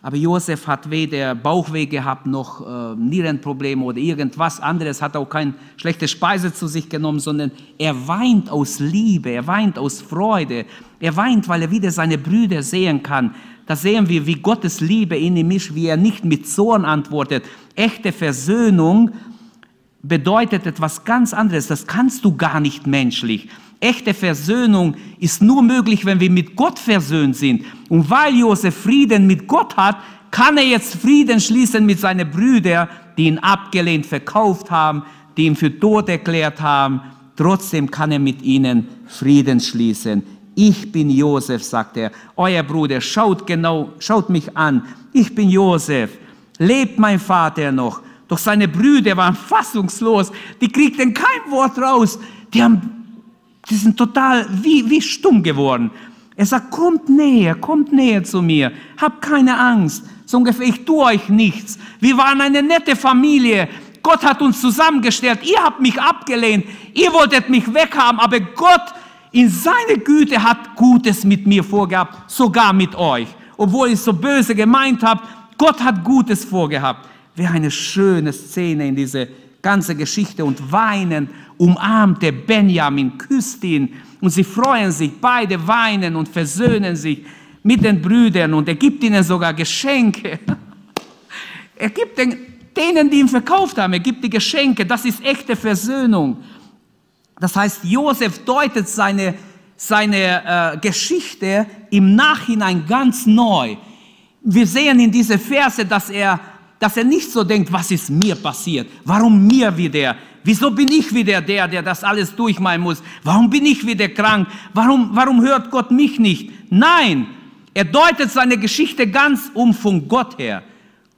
Speaker 1: Aber Josef hat weder Bauchweh gehabt noch äh, Nierenprobleme oder irgendwas anderes, hat auch keine schlechte Speise zu sich genommen, sondern er weint aus Liebe, er weint aus Freude, er weint, weil er wieder seine Brüder sehen kann. Da sehen wir, wie Gottes Liebe in ihm ist, wie er nicht mit Zorn antwortet. Echte Versöhnung bedeutet etwas ganz anderes, das kannst du gar nicht menschlich. Echte Versöhnung ist nur möglich, wenn wir mit Gott versöhnt sind. Und weil Josef Frieden mit Gott hat, kann er jetzt Frieden schließen mit seinen Brüdern, die ihn abgelehnt verkauft haben, die ihn für tot erklärt haben. Trotzdem kann er mit ihnen Frieden schließen. Ich bin Josef, sagt er. Euer Bruder, schaut genau, schaut mich an. Ich bin Josef. Lebt mein Vater noch? Doch seine Brüder waren fassungslos. Die kriegten kein Wort raus. Die haben die sind total wie, wie stumm geworden. Er sagt, kommt näher, kommt näher zu mir, hab keine Angst. So ungefähr, ich tue euch nichts. Wir waren eine nette Familie. Gott hat uns zusammengestellt. Ihr habt mich abgelehnt. Ihr wolltet mich weghaben. Aber Gott in seiner Güte hat Gutes mit mir vorgehabt, sogar mit euch. Obwohl ich so böse gemeint habe, Gott hat Gutes vorgehabt. Wäre eine schöne Szene in diese ganze Geschichte und weinen umarmte Benjamin, küsst ihn und sie freuen sich, beide weinen und versöhnen sich mit den Brüdern und er gibt ihnen sogar Geschenke. Er gibt den, denen, die ihn verkauft haben, er gibt die Geschenke. Das ist echte Versöhnung. Das heißt, Josef deutet seine, seine äh, Geschichte im Nachhinein ganz neu. Wir sehen in diese Verse, dass er, dass er nicht so denkt, was ist mir passiert? Warum mir wieder? Wieso bin ich wieder der, der das alles durchmachen muss? Warum bin ich wieder krank? Warum, warum hört Gott mich nicht? Nein, er deutet seine Geschichte ganz um von Gott her.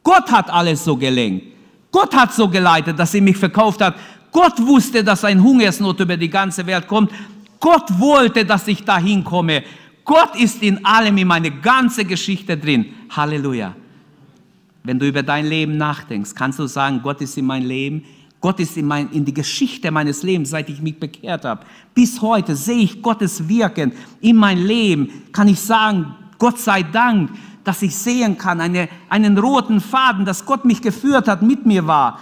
Speaker 1: Gott hat alles so gelenkt. Gott hat so geleitet, dass er mich verkauft hat. Gott wusste, dass ein Hungersnot über die ganze Welt kommt. Gott wollte, dass ich dahin komme. Gott ist in allem, in meine ganze Geschichte drin. Halleluja. Wenn du über dein Leben nachdenkst, kannst du sagen, Gott ist in mein Leben Gott ist in, mein, in die Geschichte meines Lebens, seit ich mich bekehrt habe. Bis heute sehe ich Gottes Wirken in mein Leben. Kann ich sagen, Gott sei Dank, dass ich sehen kann, eine, einen roten Faden, dass Gott mich geführt hat, mit mir war.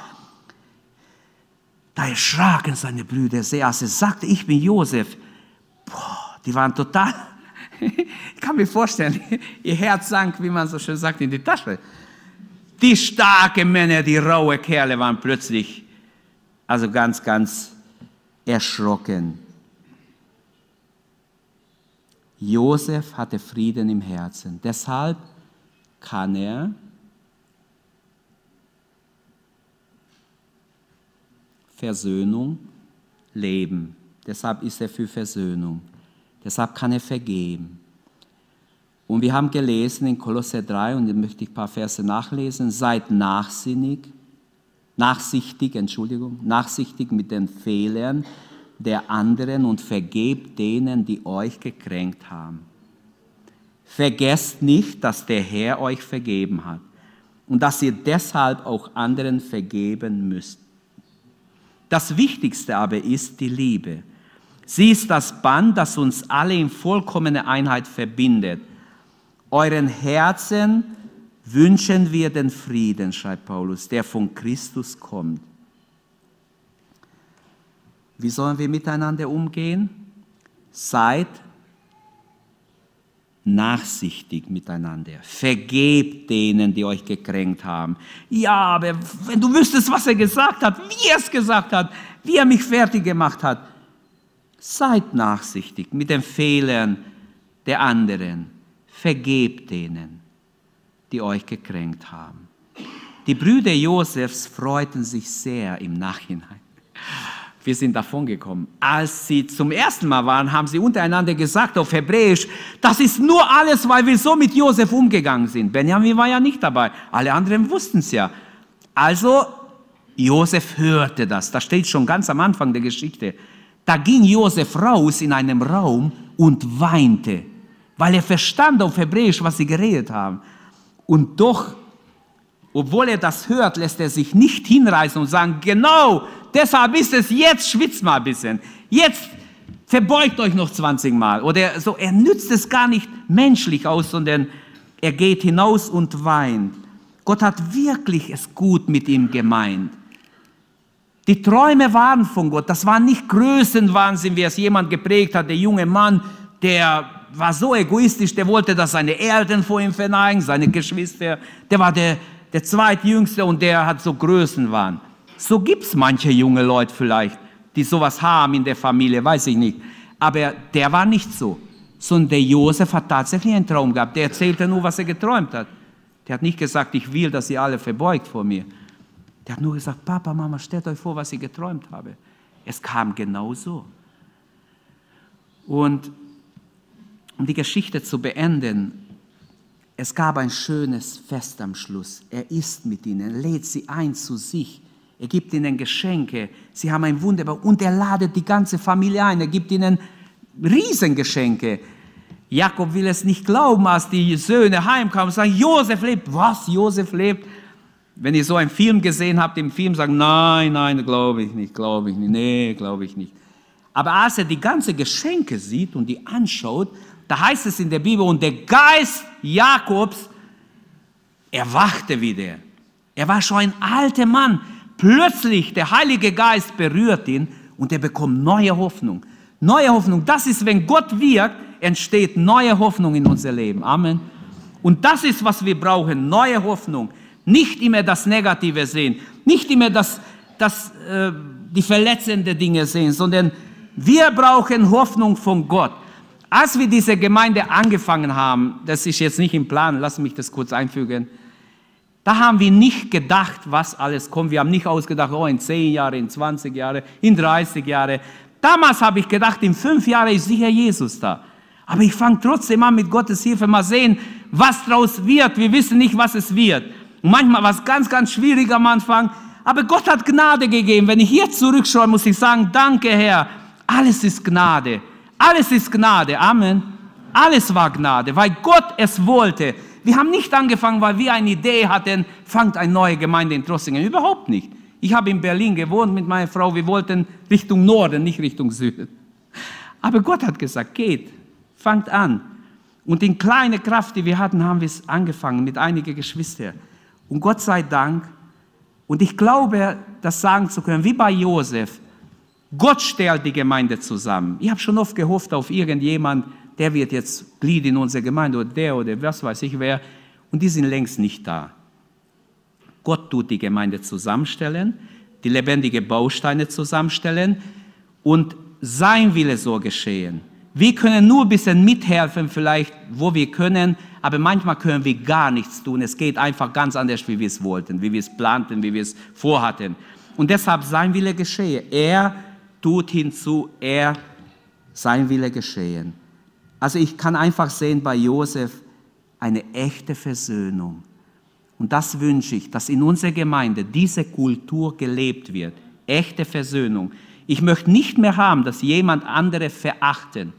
Speaker 1: Da erschraken seine Brüder sehr, als er sagte, ich bin Josef. Boah, die waren total, ich kann mir vorstellen, ihr Herz sank, wie man so schön sagt, in die Tasche. Die starken Männer, die raue Kerle waren plötzlich also ganz, ganz erschrocken. Josef hatte Frieden im Herzen. Deshalb kann er Versöhnung leben. Deshalb ist er für Versöhnung. Deshalb kann er vergeben. Und wir haben gelesen in Kolosse 3, und jetzt möchte ich ein paar Verse nachlesen, seid nachsinnig, nachsichtig, Entschuldigung, nachsichtig mit den Fehlern der anderen und vergebt denen, die euch gekränkt haben. Vergesst nicht, dass der Herr euch vergeben hat und dass ihr deshalb auch anderen vergeben müsst. Das Wichtigste aber ist die Liebe. Sie ist das Band, das uns alle in vollkommener Einheit verbindet. Euren Herzen wünschen wir den Frieden, schreibt Paulus, der von Christus kommt. Wie sollen wir miteinander umgehen? Seid nachsichtig miteinander. Vergebt denen, die euch gekränkt haben. Ja, aber wenn du wüsstest, was er gesagt hat, wie er es gesagt hat, wie er mich fertig gemacht hat, seid nachsichtig mit den Fehlern der anderen. Vergebt denen die euch gekränkt haben. Die Brüder Josefs freuten sich sehr im Nachhinein. Wir sind davon gekommen. Als sie zum ersten Mal waren, haben sie untereinander gesagt auf Hebräisch, das ist nur alles, weil wir so mit Josef umgegangen sind. Benjamin war ja nicht dabei. Alle anderen wussten es ja. Also, Josef hörte das. Das steht schon ganz am Anfang der Geschichte. Da ging Josef raus in einem Raum und weinte, weil er verstand auf Hebräisch, was sie geredet haben. Und doch, obwohl er das hört, lässt er sich nicht hinreißen und sagen, genau, deshalb ist es, jetzt schwitzt mal ein bisschen. Jetzt verbeugt euch noch 20 Mal. Oder so, er nützt es gar nicht menschlich aus, sondern er geht hinaus und weint. Gott hat wirklich es gut mit ihm gemeint. Die Träume waren von Gott. Das war nicht Größenwahnsinn, wie es jemand geprägt hat, der junge Mann, der war so egoistisch, der wollte, dass seine Eltern vor ihm verneigen, seine Geschwister. Der war der, der zweitjüngste und der hat so Größenwahn. So gibt es manche junge Leute vielleicht, die sowas haben in der Familie, weiß ich nicht. Aber der war nicht so. Sondern der Josef hat tatsächlich einen Traum gehabt. Der erzählte nur, was er geträumt hat. Der hat nicht gesagt, ich will, dass ihr alle verbeugt vor mir. Der hat nur gesagt, Papa, Mama, stellt euch vor, was ich geträumt habe. Es kam genau so. Und um die Geschichte zu beenden, es gab ein schönes Fest am Schluss. Er isst mit ihnen, lädt sie ein zu sich. Er gibt ihnen Geschenke. Sie haben ein Wunderbar. Und er ladet die ganze Familie ein. Er gibt ihnen Riesengeschenke. Jakob will es nicht glauben, als die Söhne heimkamen und sagen, Josef lebt. Was, Josef lebt? Wenn ihr so einen Film gesehen habt, im Film sagen, nein, nein, glaube ich nicht, glaube ich nicht, nee, glaube ich nicht. Aber als er die ganze Geschenke sieht und die anschaut, da heißt es in der Bibel, und der Geist Jakobs erwachte wieder. Er war schon ein alter Mann. Plötzlich der Heilige Geist berührt ihn und er bekommt neue Hoffnung. Neue Hoffnung, das ist, wenn Gott wirkt, entsteht neue Hoffnung in unser Leben. Amen. Und das ist, was wir brauchen, neue Hoffnung. Nicht immer das Negative sehen, nicht immer das, das, äh, die verletzenden Dinge sehen, sondern wir brauchen Hoffnung von Gott. Als wir diese Gemeinde angefangen haben, das ist jetzt nicht im Plan, lass mich das kurz einfügen, da haben wir nicht gedacht, was alles kommt. Wir haben nicht ausgedacht, oh, in 10 Jahren, in 20 Jahren, in 30 Jahren. Damals habe ich gedacht, in fünf Jahren ist sicher Jesus da. Aber ich fange trotzdem an, mit Gottes Hilfe mal sehen, was daraus wird. Wir wissen nicht, was es wird. Und manchmal war es ganz, ganz schwierig am Anfang. Aber Gott hat Gnade gegeben. Wenn ich hier zurückschaue, muss ich sagen, danke Herr. Alles ist Gnade. Alles ist Gnade. Amen. Alles war Gnade, weil Gott es wollte. Wir haben nicht angefangen, weil wir eine Idee hatten, fangt eine neue Gemeinde in Trossingen. Überhaupt nicht. Ich habe in Berlin gewohnt mit meiner Frau. Wir wollten Richtung Norden, nicht Richtung Süden. Aber Gott hat gesagt, geht, fangt an. Und in kleine Kraft, die wir hatten, haben wir es angefangen mit einigen Geschwistern. Und Gott sei Dank, und ich glaube, das sagen zu können, wie bei Josef, Gott stellt die Gemeinde zusammen. Ich habe schon oft gehofft auf irgendjemand, der wird jetzt Glied in unserer Gemeinde oder der oder was weiß ich wer. Und die sind längst nicht da. Gott tut die Gemeinde zusammenstellen, die lebendige Bausteine zusammenstellen und sein Wille so geschehen. Wir können nur ein bisschen mithelfen, vielleicht, wo wir können, aber manchmal können wir gar nichts tun. Es geht einfach ganz anders, wie wir es wollten, wie wir es planten, wie wir es vorhatten. Und deshalb sein Wille geschehe. Er tut hinzu, er, sein Wille geschehen. Also ich kann einfach sehen bei Josef eine echte Versöhnung. Und das wünsche ich, dass in unserer Gemeinde diese Kultur gelebt wird. Echte Versöhnung. Ich möchte nicht mehr haben, dass jemand andere verachten.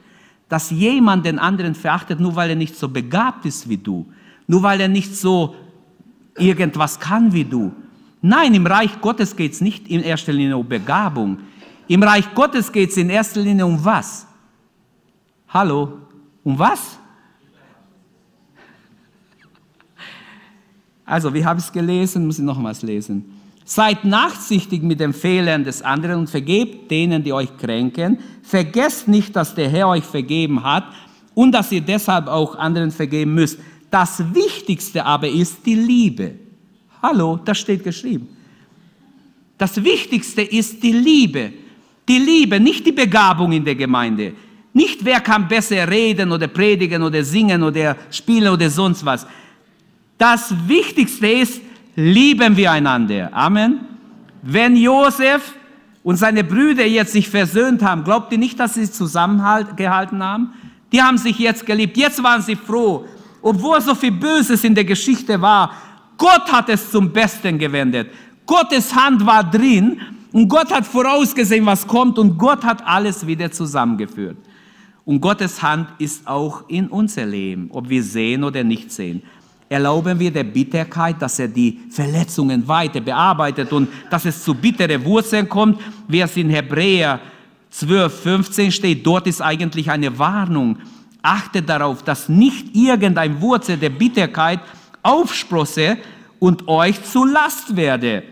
Speaker 1: Dass jemand den anderen verachtet, nur weil er nicht so begabt ist wie du. Nur weil er nicht so irgendwas kann wie du. Nein, im Reich Gottes geht es nicht in erster Linie um Begabung. Im Reich Gottes geht es in erster Linie um was? Hallo? Um was? Also, wie habe ich es gelesen? Muss ich nochmals lesen. Seid nachsichtig mit den Fehlern des anderen und vergebt denen, die euch kränken. Vergesst nicht, dass der Herr euch vergeben hat und dass ihr deshalb auch anderen vergeben müsst. Das Wichtigste aber ist die Liebe. Hallo, das steht geschrieben. Das Wichtigste ist die Liebe. Die Liebe, nicht die Begabung in der Gemeinde. Nicht wer kann besser reden oder predigen oder singen oder spielen oder sonst was. Das Wichtigste ist, lieben wir einander. Amen. Wenn Josef und seine Brüder jetzt sich versöhnt haben, glaubt ihr nicht, dass sie zusammengehalten haben? Die haben sich jetzt geliebt. Jetzt waren sie froh. Obwohl so viel Böses in der Geschichte war, Gott hat es zum Besten gewendet. Gottes Hand war drin und Gott hat vorausgesehen, was kommt und Gott hat alles wieder zusammengeführt. Und Gottes Hand ist auch in unser Leben, ob wir sehen oder nicht sehen erlauben wir der Bitterkeit, dass er die Verletzungen weiter bearbeitet und dass es zu bittere Wurzeln kommt, wie es in Hebräer 12, 15 steht. Dort ist eigentlich eine Warnung. Achtet darauf, dass nicht irgendein Wurzel der Bitterkeit aufsprosse und euch zu Last werde.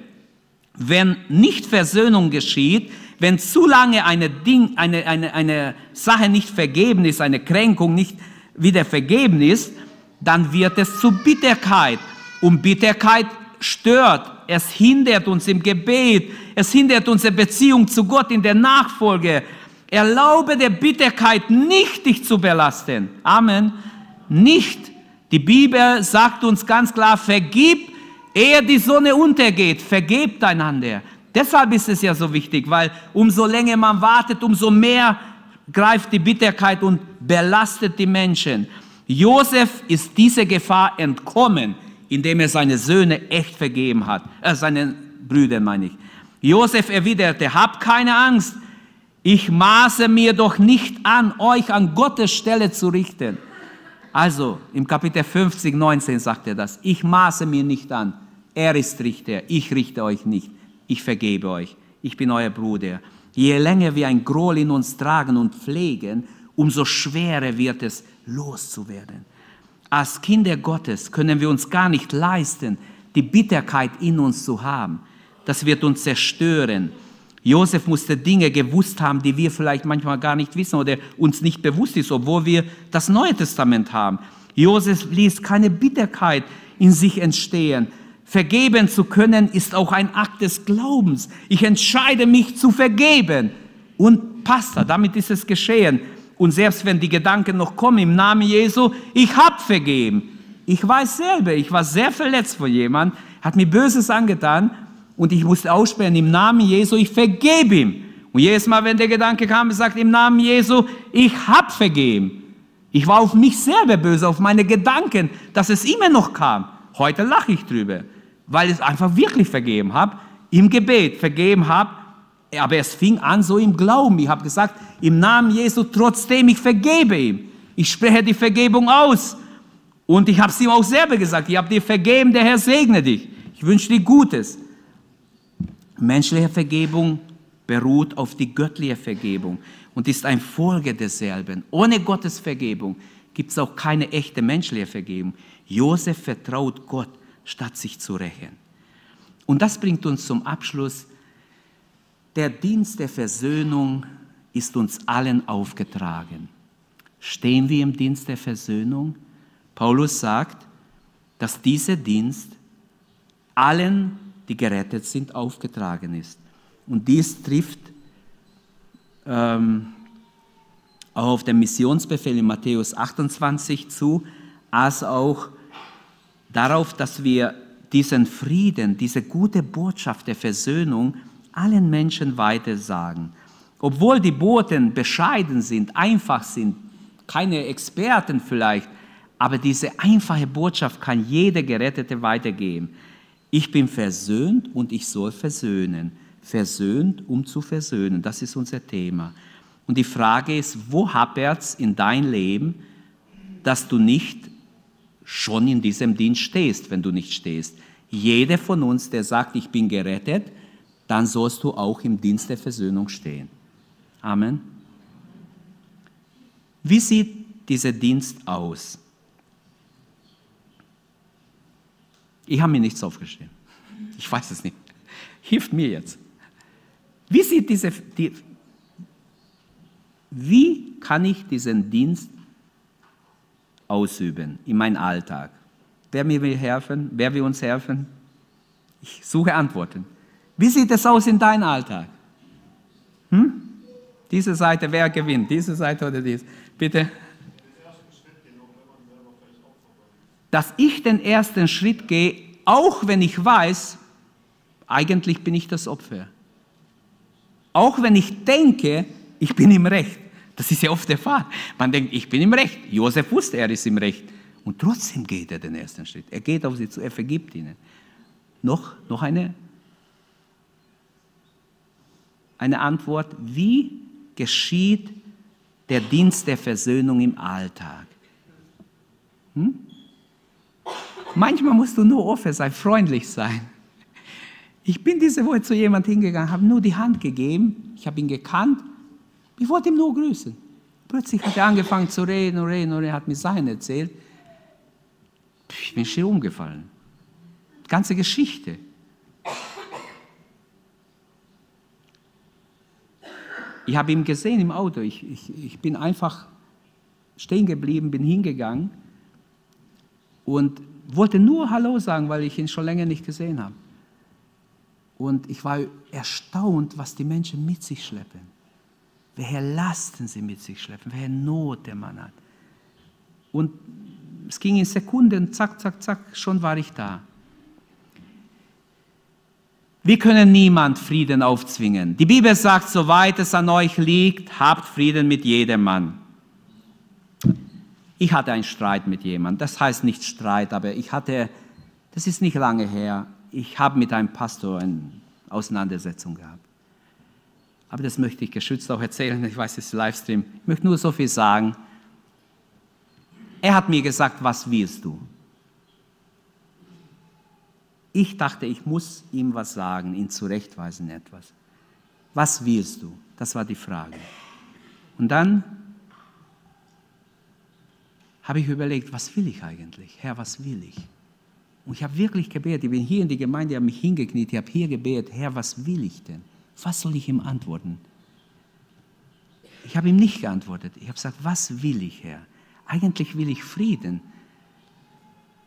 Speaker 1: Wenn nicht Versöhnung geschieht, wenn zu lange eine, Ding, eine, eine, eine Sache nicht vergeben ist, eine Kränkung nicht wieder vergeben ist, dann wird es zu Bitterkeit. Und Bitterkeit stört, es hindert uns im Gebet, es hindert unsere Beziehung zu Gott in der Nachfolge. Erlaube der Bitterkeit nicht, dich zu belasten. Amen. Nicht. Die Bibel sagt uns ganz klar, vergib, ehe die Sonne untergeht. Vergebt einander. Deshalb ist es ja so wichtig, weil umso länger man wartet, umso mehr greift die Bitterkeit und belastet die Menschen. Josef ist dieser Gefahr entkommen, indem er seine Söhne echt vergeben hat, äh, seinen Brüdern meine ich. Josef erwiderte, habt keine Angst, ich maße mir doch nicht an, euch an Gottes Stelle zu richten. Also im Kapitel 50, 19 sagt er das. Ich maße mir nicht an. Er ist Richter. Ich richte euch nicht. Ich vergebe euch. Ich bin euer Bruder. Je länger wir ein Groll in uns tragen und pflegen, umso schwerer wird es, loszuwerden. Als Kinder Gottes können wir uns gar nicht leisten, die Bitterkeit in uns zu haben. Das wird uns zerstören. Josef musste Dinge gewusst haben, die wir vielleicht manchmal gar nicht wissen oder uns nicht bewusst ist, obwohl wir das Neue Testament haben. Josef ließ keine Bitterkeit in sich entstehen. Vergeben zu können ist auch ein Akt des Glaubens. Ich entscheide mich zu vergeben. Und Pastor, damit ist es geschehen. Und selbst wenn die Gedanken noch kommen, im Namen Jesu, ich habe vergeben. Ich weiß selber, ich war sehr verletzt von jemand, hat mir Böses angetan und ich musste aussprechen, im Namen Jesu, ich vergebe ihm. Und jedes Mal, wenn der Gedanke kam, sagt im Namen Jesu, ich habe vergeben. Ich war auf mich selber böse, auf meine Gedanken, dass es immer noch kam. Heute lache ich drüber, weil ich es einfach wirklich vergeben habe, im Gebet vergeben habe. Aber es fing an so im Glauben. Ich habe gesagt, im Namen Jesu, trotzdem ich vergebe ihm. Ich spreche die Vergebung aus. Und ich habe es ihm auch selber gesagt, ich habe dir vergeben, der Herr segne dich. Ich wünsche dir Gutes. Menschliche Vergebung beruht auf die göttliche Vergebung und ist ein Folge derselben. Ohne Gottes Vergebung gibt es auch keine echte menschliche Vergebung. Josef vertraut Gott, statt sich zu rächen. Und das bringt uns zum Abschluss. Der Dienst der Versöhnung ist uns allen aufgetragen. Stehen wir im Dienst der Versöhnung? Paulus sagt, dass dieser Dienst allen die gerettet sind, aufgetragen ist. Und dies trifft ähm, auch auf den Missionsbefehl in Matthäus 28 zu, als auch darauf, dass wir diesen Frieden, diese gute Botschaft der Versöhnung allen Menschen weitersagen. Obwohl die Boten bescheiden sind, einfach sind, keine Experten vielleicht, aber diese einfache Botschaft kann jeder Gerettete weitergeben. Ich bin versöhnt und ich soll versöhnen. Versöhnt, um zu versöhnen. Das ist unser Thema. Und die Frage ist, wo hapert es in dein Leben, dass du nicht schon in diesem Dienst stehst, wenn du nicht stehst? Jeder von uns, der sagt, ich bin gerettet, dann sollst du auch im Dienst der Versöhnung stehen. Amen. Wie sieht dieser Dienst aus? Ich habe mir nichts aufgeschrieben. Ich weiß es nicht. Hilft mir jetzt. Wie sieht diese, die, wie kann ich diesen Dienst ausüben in meinem Alltag? Wer mir will helfen? Wer will uns helfen? Ich suche Antworten. Wie sieht es aus in deinem Alltag? Hm? Diese Seite, wer gewinnt? Diese Seite oder dies? Bitte. Dass ich den ersten Schritt gehe, auch wenn ich weiß, eigentlich bin ich das Opfer. Auch wenn ich denke, ich bin im Recht. Das ist ja oft der Fall. Man denkt, ich bin im Recht. Josef wusste, er ist im Recht. Und trotzdem geht er den ersten Schritt. Er geht auf sie zu, er vergibt ihnen. Noch, noch eine, eine Antwort. Wie geschieht der Dienst der Versöhnung im Alltag? Hm? Manchmal musst du nur offen sein, freundlich sein. Ich bin diese Woche zu jemand hingegangen, habe nur die Hand gegeben, ich habe ihn gekannt, ich wollte ihm nur grüßen. Plötzlich hat er angefangen zu reden und reden und er hat mir Sachen erzählt. Ich bin schier umgefallen. Ganze Geschichte. Ich habe ihn gesehen im Auto. Ich, ich, ich bin einfach stehen geblieben, bin hingegangen und wollte nur Hallo sagen, weil ich ihn schon länger nicht gesehen habe. Und ich war erstaunt, was die Menschen mit sich schleppen. Welche Lasten sie mit sich schleppen, welche Not der Mann hat. Und es ging in Sekunden, zack, zack, zack, schon war ich da. Wir können niemand Frieden aufzwingen. Die Bibel sagt, soweit es an euch liegt, habt Frieden mit jedem Mann. Ich hatte einen Streit mit jemandem. Das heißt nicht Streit, aber ich hatte, das ist nicht lange her, ich habe mit einem Pastor eine Auseinandersetzung gehabt. Aber das möchte ich geschützt auch erzählen. Ich weiß, es ist Livestream. Ich möchte nur so viel sagen. er hat mir gesagt, was willst du? Ich dachte, ich muss ihm was sagen, ihn zurechtweisen etwas. Was willst du? Das war die Frage. Und dann habe ich überlegt, was will ich eigentlich? Herr, was will ich? Und ich habe wirklich gebetet. Ich bin hier in die Gemeinde, habe mich hingekniet, ich habe hier gebetet, Herr, was will ich denn? Was soll ich ihm antworten? Ich habe ihm nicht geantwortet. Ich habe gesagt, was will ich, Herr? Eigentlich will ich Frieden.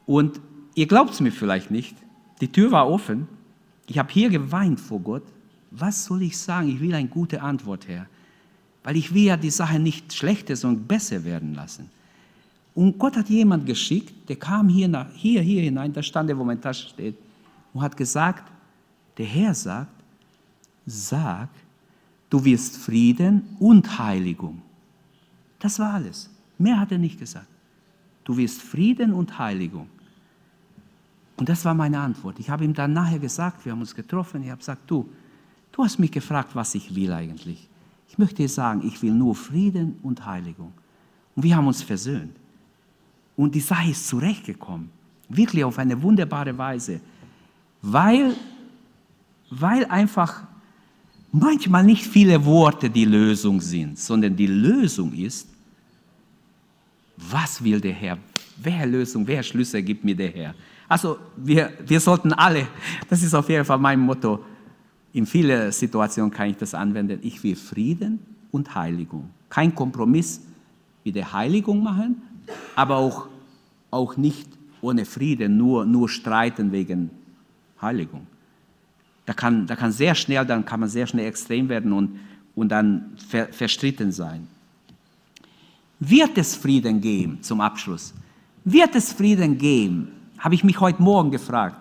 Speaker 1: Und ihr glaubt es mir vielleicht nicht. Die Tür war offen. Ich habe hier geweint vor Gott. Was soll ich sagen? Ich will eine gute Antwort, Herr. Weil ich will ja die Sache nicht schlechter, sondern besser werden lassen. Und Gott hat jemand geschickt, der kam hier, nach, hier, hier hinein, da stand er, wo meine Tasche steht, und hat gesagt, der Herr sagt, sag, du wirst Frieden und Heiligung. Das war alles. Mehr hat er nicht gesagt. Du wirst Frieden und Heiligung. Und das war meine Antwort. Ich habe ihm dann nachher gesagt, wir haben uns getroffen, ich habe gesagt, du, du hast mich gefragt, was ich will eigentlich. Ich möchte dir sagen, ich will nur Frieden und Heiligung. Und wir haben uns versöhnt. Und die Sache ist zurechtgekommen. Wirklich auf eine wunderbare Weise. Weil, weil einfach manchmal nicht viele Worte die Lösung sind, sondern die Lösung ist, was will der Herr? Wer Lösung, wer Schlüssel gibt mir der Herr? Also wir, wir sollten alle, das ist auf jeden Fall mein Motto, in vielen Situationen kann ich das anwenden, ich will Frieden und Heiligung. Kein Kompromiss mit der Heiligung machen, aber auch, auch nicht ohne Frieden, nur, nur streiten wegen Heiligung. Da kann, da kann sehr schnell, dann kann man sehr schnell extrem werden und, und dann ver, verstritten sein. Wird es Frieden geben zum Abschluss? Wird es Frieden geben? Habe ich mich heute Morgen gefragt.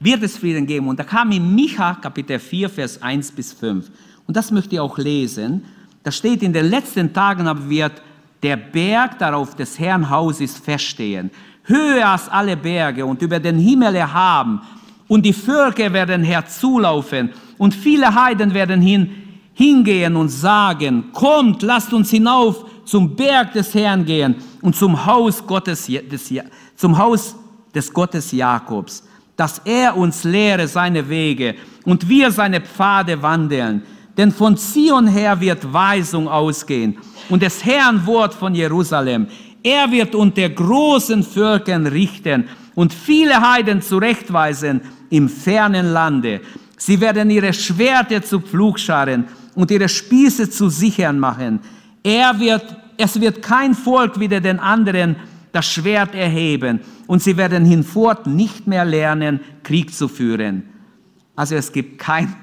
Speaker 1: Wird es Frieden geben? Und da kam in Micha Kapitel 4, Vers 1 bis 5. Und das möchte ich auch lesen. Da steht, in den letzten Tagen aber wird der Berg darauf des Herrn Haus ist feststehen, höher als alle Berge und über den Himmel erhaben. Und die Völker werden herzulaufen und viele Heiden werden hin, hingehen und sagen, kommt, lasst uns hinauf zum Berg des Herrn gehen und zum Haus Gottes, des, zum Haus des Gottes Jakobs, dass er uns lehre seine Wege und wir seine Pfade wandeln. Denn von Zion her wird Weisung ausgehen und des Herrn Wort von Jerusalem. Er wird unter großen Völkern richten und viele Heiden zurechtweisen im fernen Lande. Sie werden ihre Schwerter zu Pflugscharen und ihre Spieße zu Sichern machen. Er wird, es wird kein Volk wieder den anderen das Schwert erheben und sie werden hinfort nicht mehr lernen, Krieg zu führen. Also es gibt kein,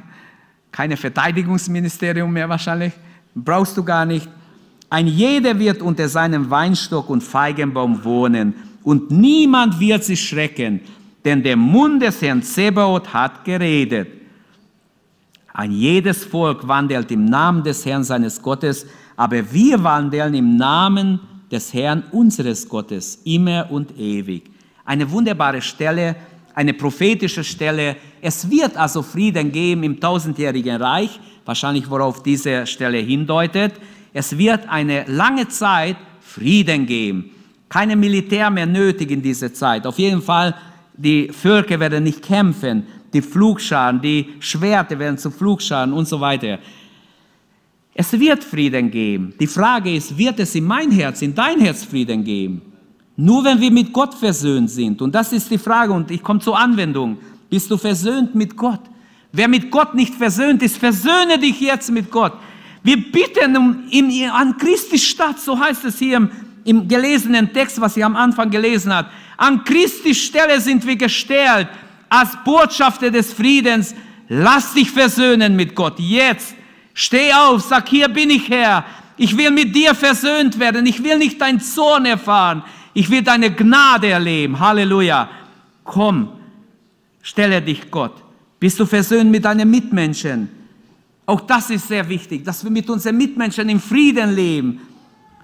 Speaker 1: keine Verteidigungsministerium mehr wahrscheinlich, brauchst du gar nicht. Ein jeder wird unter seinem Weinstock und Feigenbaum wohnen und niemand wird sich schrecken, denn der Mund des Herrn Zebaoth hat geredet. Ein jedes Volk wandelt im Namen des Herrn seines Gottes, aber wir wandeln im Namen des Herrn unseres Gottes immer und ewig. Eine wunderbare Stelle, eine prophetische Stelle. Es wird also Frieden geben im tausendjährigen Reich, wahrscheinlich worauf diese Stelle hindeutet. Es wird eine lange Zeit Frieden geben. Keine Militär mehr nötig in dieser Zeit. Auf jeden Fall, die Völker werden nicht kämpfen. Die Flugscharen, die Schwerte werden zu Flugscharen und so weiter. Es wird Frieden geben. Die Frage ist, wird es in mein Herz, in dein Herz Frieden geben? Nur wenn wir mit Gott versöhnt sind. Und das ist die Frage und ich komme zur Anwendung. Bist du versöhnt mit Gott? Wer mit Gott nicht versöhnt ist, versöhne dich jetzt mit Gott. Wir bitten um, in, an Christi Stadt, so heißt es hier im, im gelesenen Text, was ihr am Anfang gelesen habt. An Christi Stelle sind wir gestellt als Botschafter des Friedens. Lass dich versöhnen mit Gott. Jetzt. Steh auf, sag, hier bin ich Herr. Ich will mit dir versöhnt werden. Ich will nicht dein Zorn erfahren. Ich will deine Gnade erleben. Halleluja. Komm, stelle dich Gott. Bist du versöhnt mit deinen Mitmenschen? Auch das ist sehr wichtig, dass wir mit unseren Mitmenschen im Frieden leben.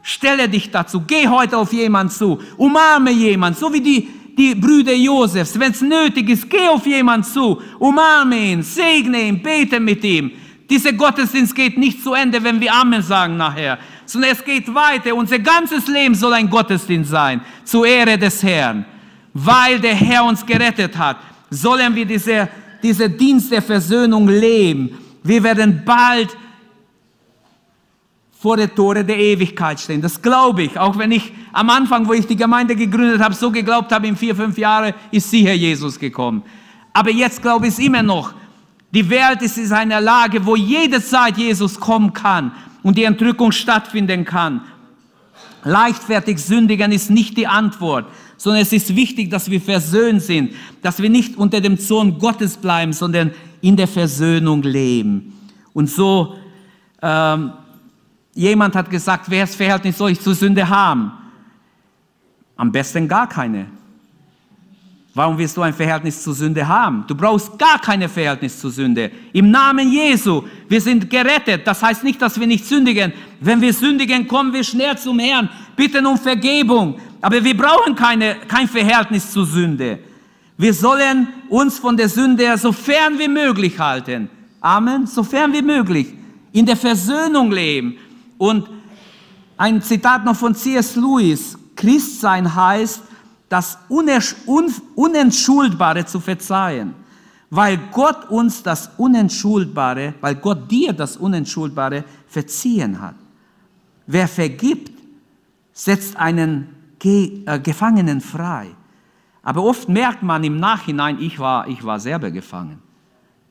Speaker 1: Stelle dich dazu, geh heute auf jemanden zu, umarme jemanden, so wie die, die Brüder Josefs. Wenn es nötig ist, geh auf jemanden zu, umarme ihn, segne ihn, bete mit ihm. Dieser Gottesdienst geht nicht zu Ende, wenn wir Amen sagen nachher, sondern es geht weiter. Unser ganzes Leben soll ein Gottesdienst sein, zur Ehre des Herrn. Weil der Herr uns gerettet hat, sollen wir diese, diese Dienst der Versöhnung leben. Wir werden bald vor der Tore der Ewigkeit stehen. Das glaube ich, auch wenn ich am Anfang, wo ich die Gemeinde gegründet habe, so geglaubt habe, in vier, fünf Jahren ist sicher Jesus gekommen. Aber jetzt glaube ich es immer noch. Die Welt ist in einer Lage, wo jederzeit Jesus kommen kann und die Entrückung stattfinden kann. Leichtfertig sündigen ist nicht die Antwort, sondern es ist wichtig, dass wir versöhnt sind, dass wir nicht unter dem Zorn Gottes bleiben, sondern in der Versöhnung leben. Und so ähm, Jemand hat gesagt, welches Verhältnis soll ich zur Sünde haben? Am besten gar keine. Warum willst du ein Verhältnis zur Sünde haben? Du brauchst gar kein Verhältnis zur Sünde. Im Namen Jesu, wir sind gerettet. Das heißt nicht, dass wir nicht sündigen. Wenn wir sündigen, kommen wir schnell zum Herrn, bitten um Vergebung. Aber wir brauchen keine, kein Verhältnis zur Sünde. Wir sollen uns von der Sünde so fern wie möglich halten. Amen. So fern wie möglich. In der Versöhnung leben. Und ein Zitat noch von C.S. Lewis. Christsein heißt, das Unentschuldbare zu verzeihen. Weil Gott uns das Unentschuldbare, weil Gott dir das Unentschuldbare verziehen hat. Wer vergibt, setzt einen Ge äh, Gefangenen frei. Aber oft merkt man im Nachhinein, ich war, ich war selber gefangen,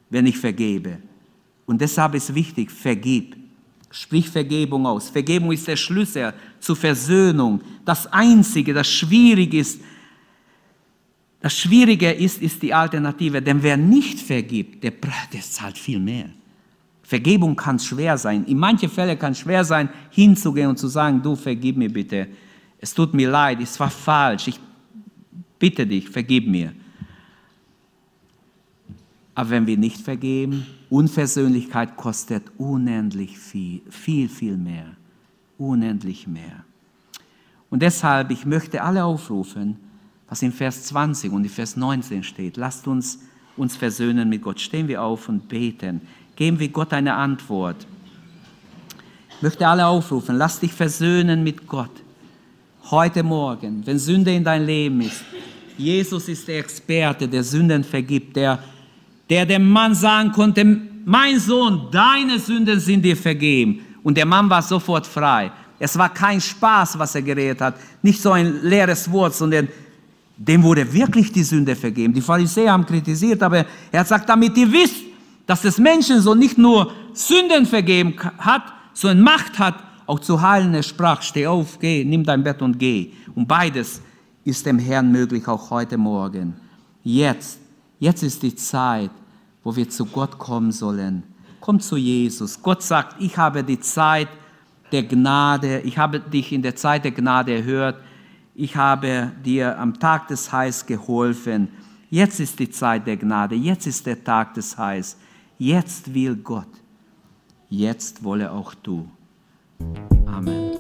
Speaker 1: wenn ich vergebe. Und deshalb ist wichtig, vergib. Sprich Vergebung aus. Vergebung ist der Schlüssel zur Versöhnung. Das Einzige, das schwierig ist, das Schwierige ist, ist die Alternative. Denn wer nicht vergibt, der, der zahlt viel mehr. Vergebung kann schwer sein. In manchen Fällen kann es schwer sein, hinzugehen und zu sagen, du vergib mir bitte. Es tut mir leid, es war falsch. Ich bitte dich, vergib mir. Aber wenn wir nicht vergeben, Unversöhnlichkeit kostet unendlich viel, viel, viel mehr. Unendlich mehr. Und deshalb, ich möchte alle aufrufen, was in Vers 20 und in Vers 19 steht. Lasst uns uns versöhnen mit Gott. Stehen wir auf und beten. Geben wir Gott eine Antwort. Ich möchte alle aufrufen, lass dich versöhnen mit Gott. Heute Morgen, wenn Sünde in dein Leben ist. Jesus ist der Experte, der Sünden vergibt, der der dem Mann sagen konnte, mein Sohn, deine Sünden sind dir vergeben. Und der Mann war sofort frei. Es war kein Spaß, was er geredet hat, nicht so ein leeres Wort, sondern dem wurde wirklich die Sünde vergeben. Die Pharisäer haben kritisiert, aber er gesagt, damit ihr wisst, dass das Menschen so nicht nur Sünden vergeben hat, sondern Macht hat, auch zu heilen. Er sprach, steh auf, geh, nimm dein Bett und geh. Und beides ist dem Herrn möglich, auch heute Morgen. Jetzt, jetzt ist die Zeit, wo wir zu Gott kommen sollen. Komm zu Jesus. Gott sagt, ich habe die Zeit der Gnade, ich habe dich in der Zeit der Gnade erhört, ich habe dir am Tag des Heils geholfen. Jetzt ist die Zeit der Gnade, jetzt ist der Tag des Heils. Jetzt will Gott, jetzt wolle auch du. Amen.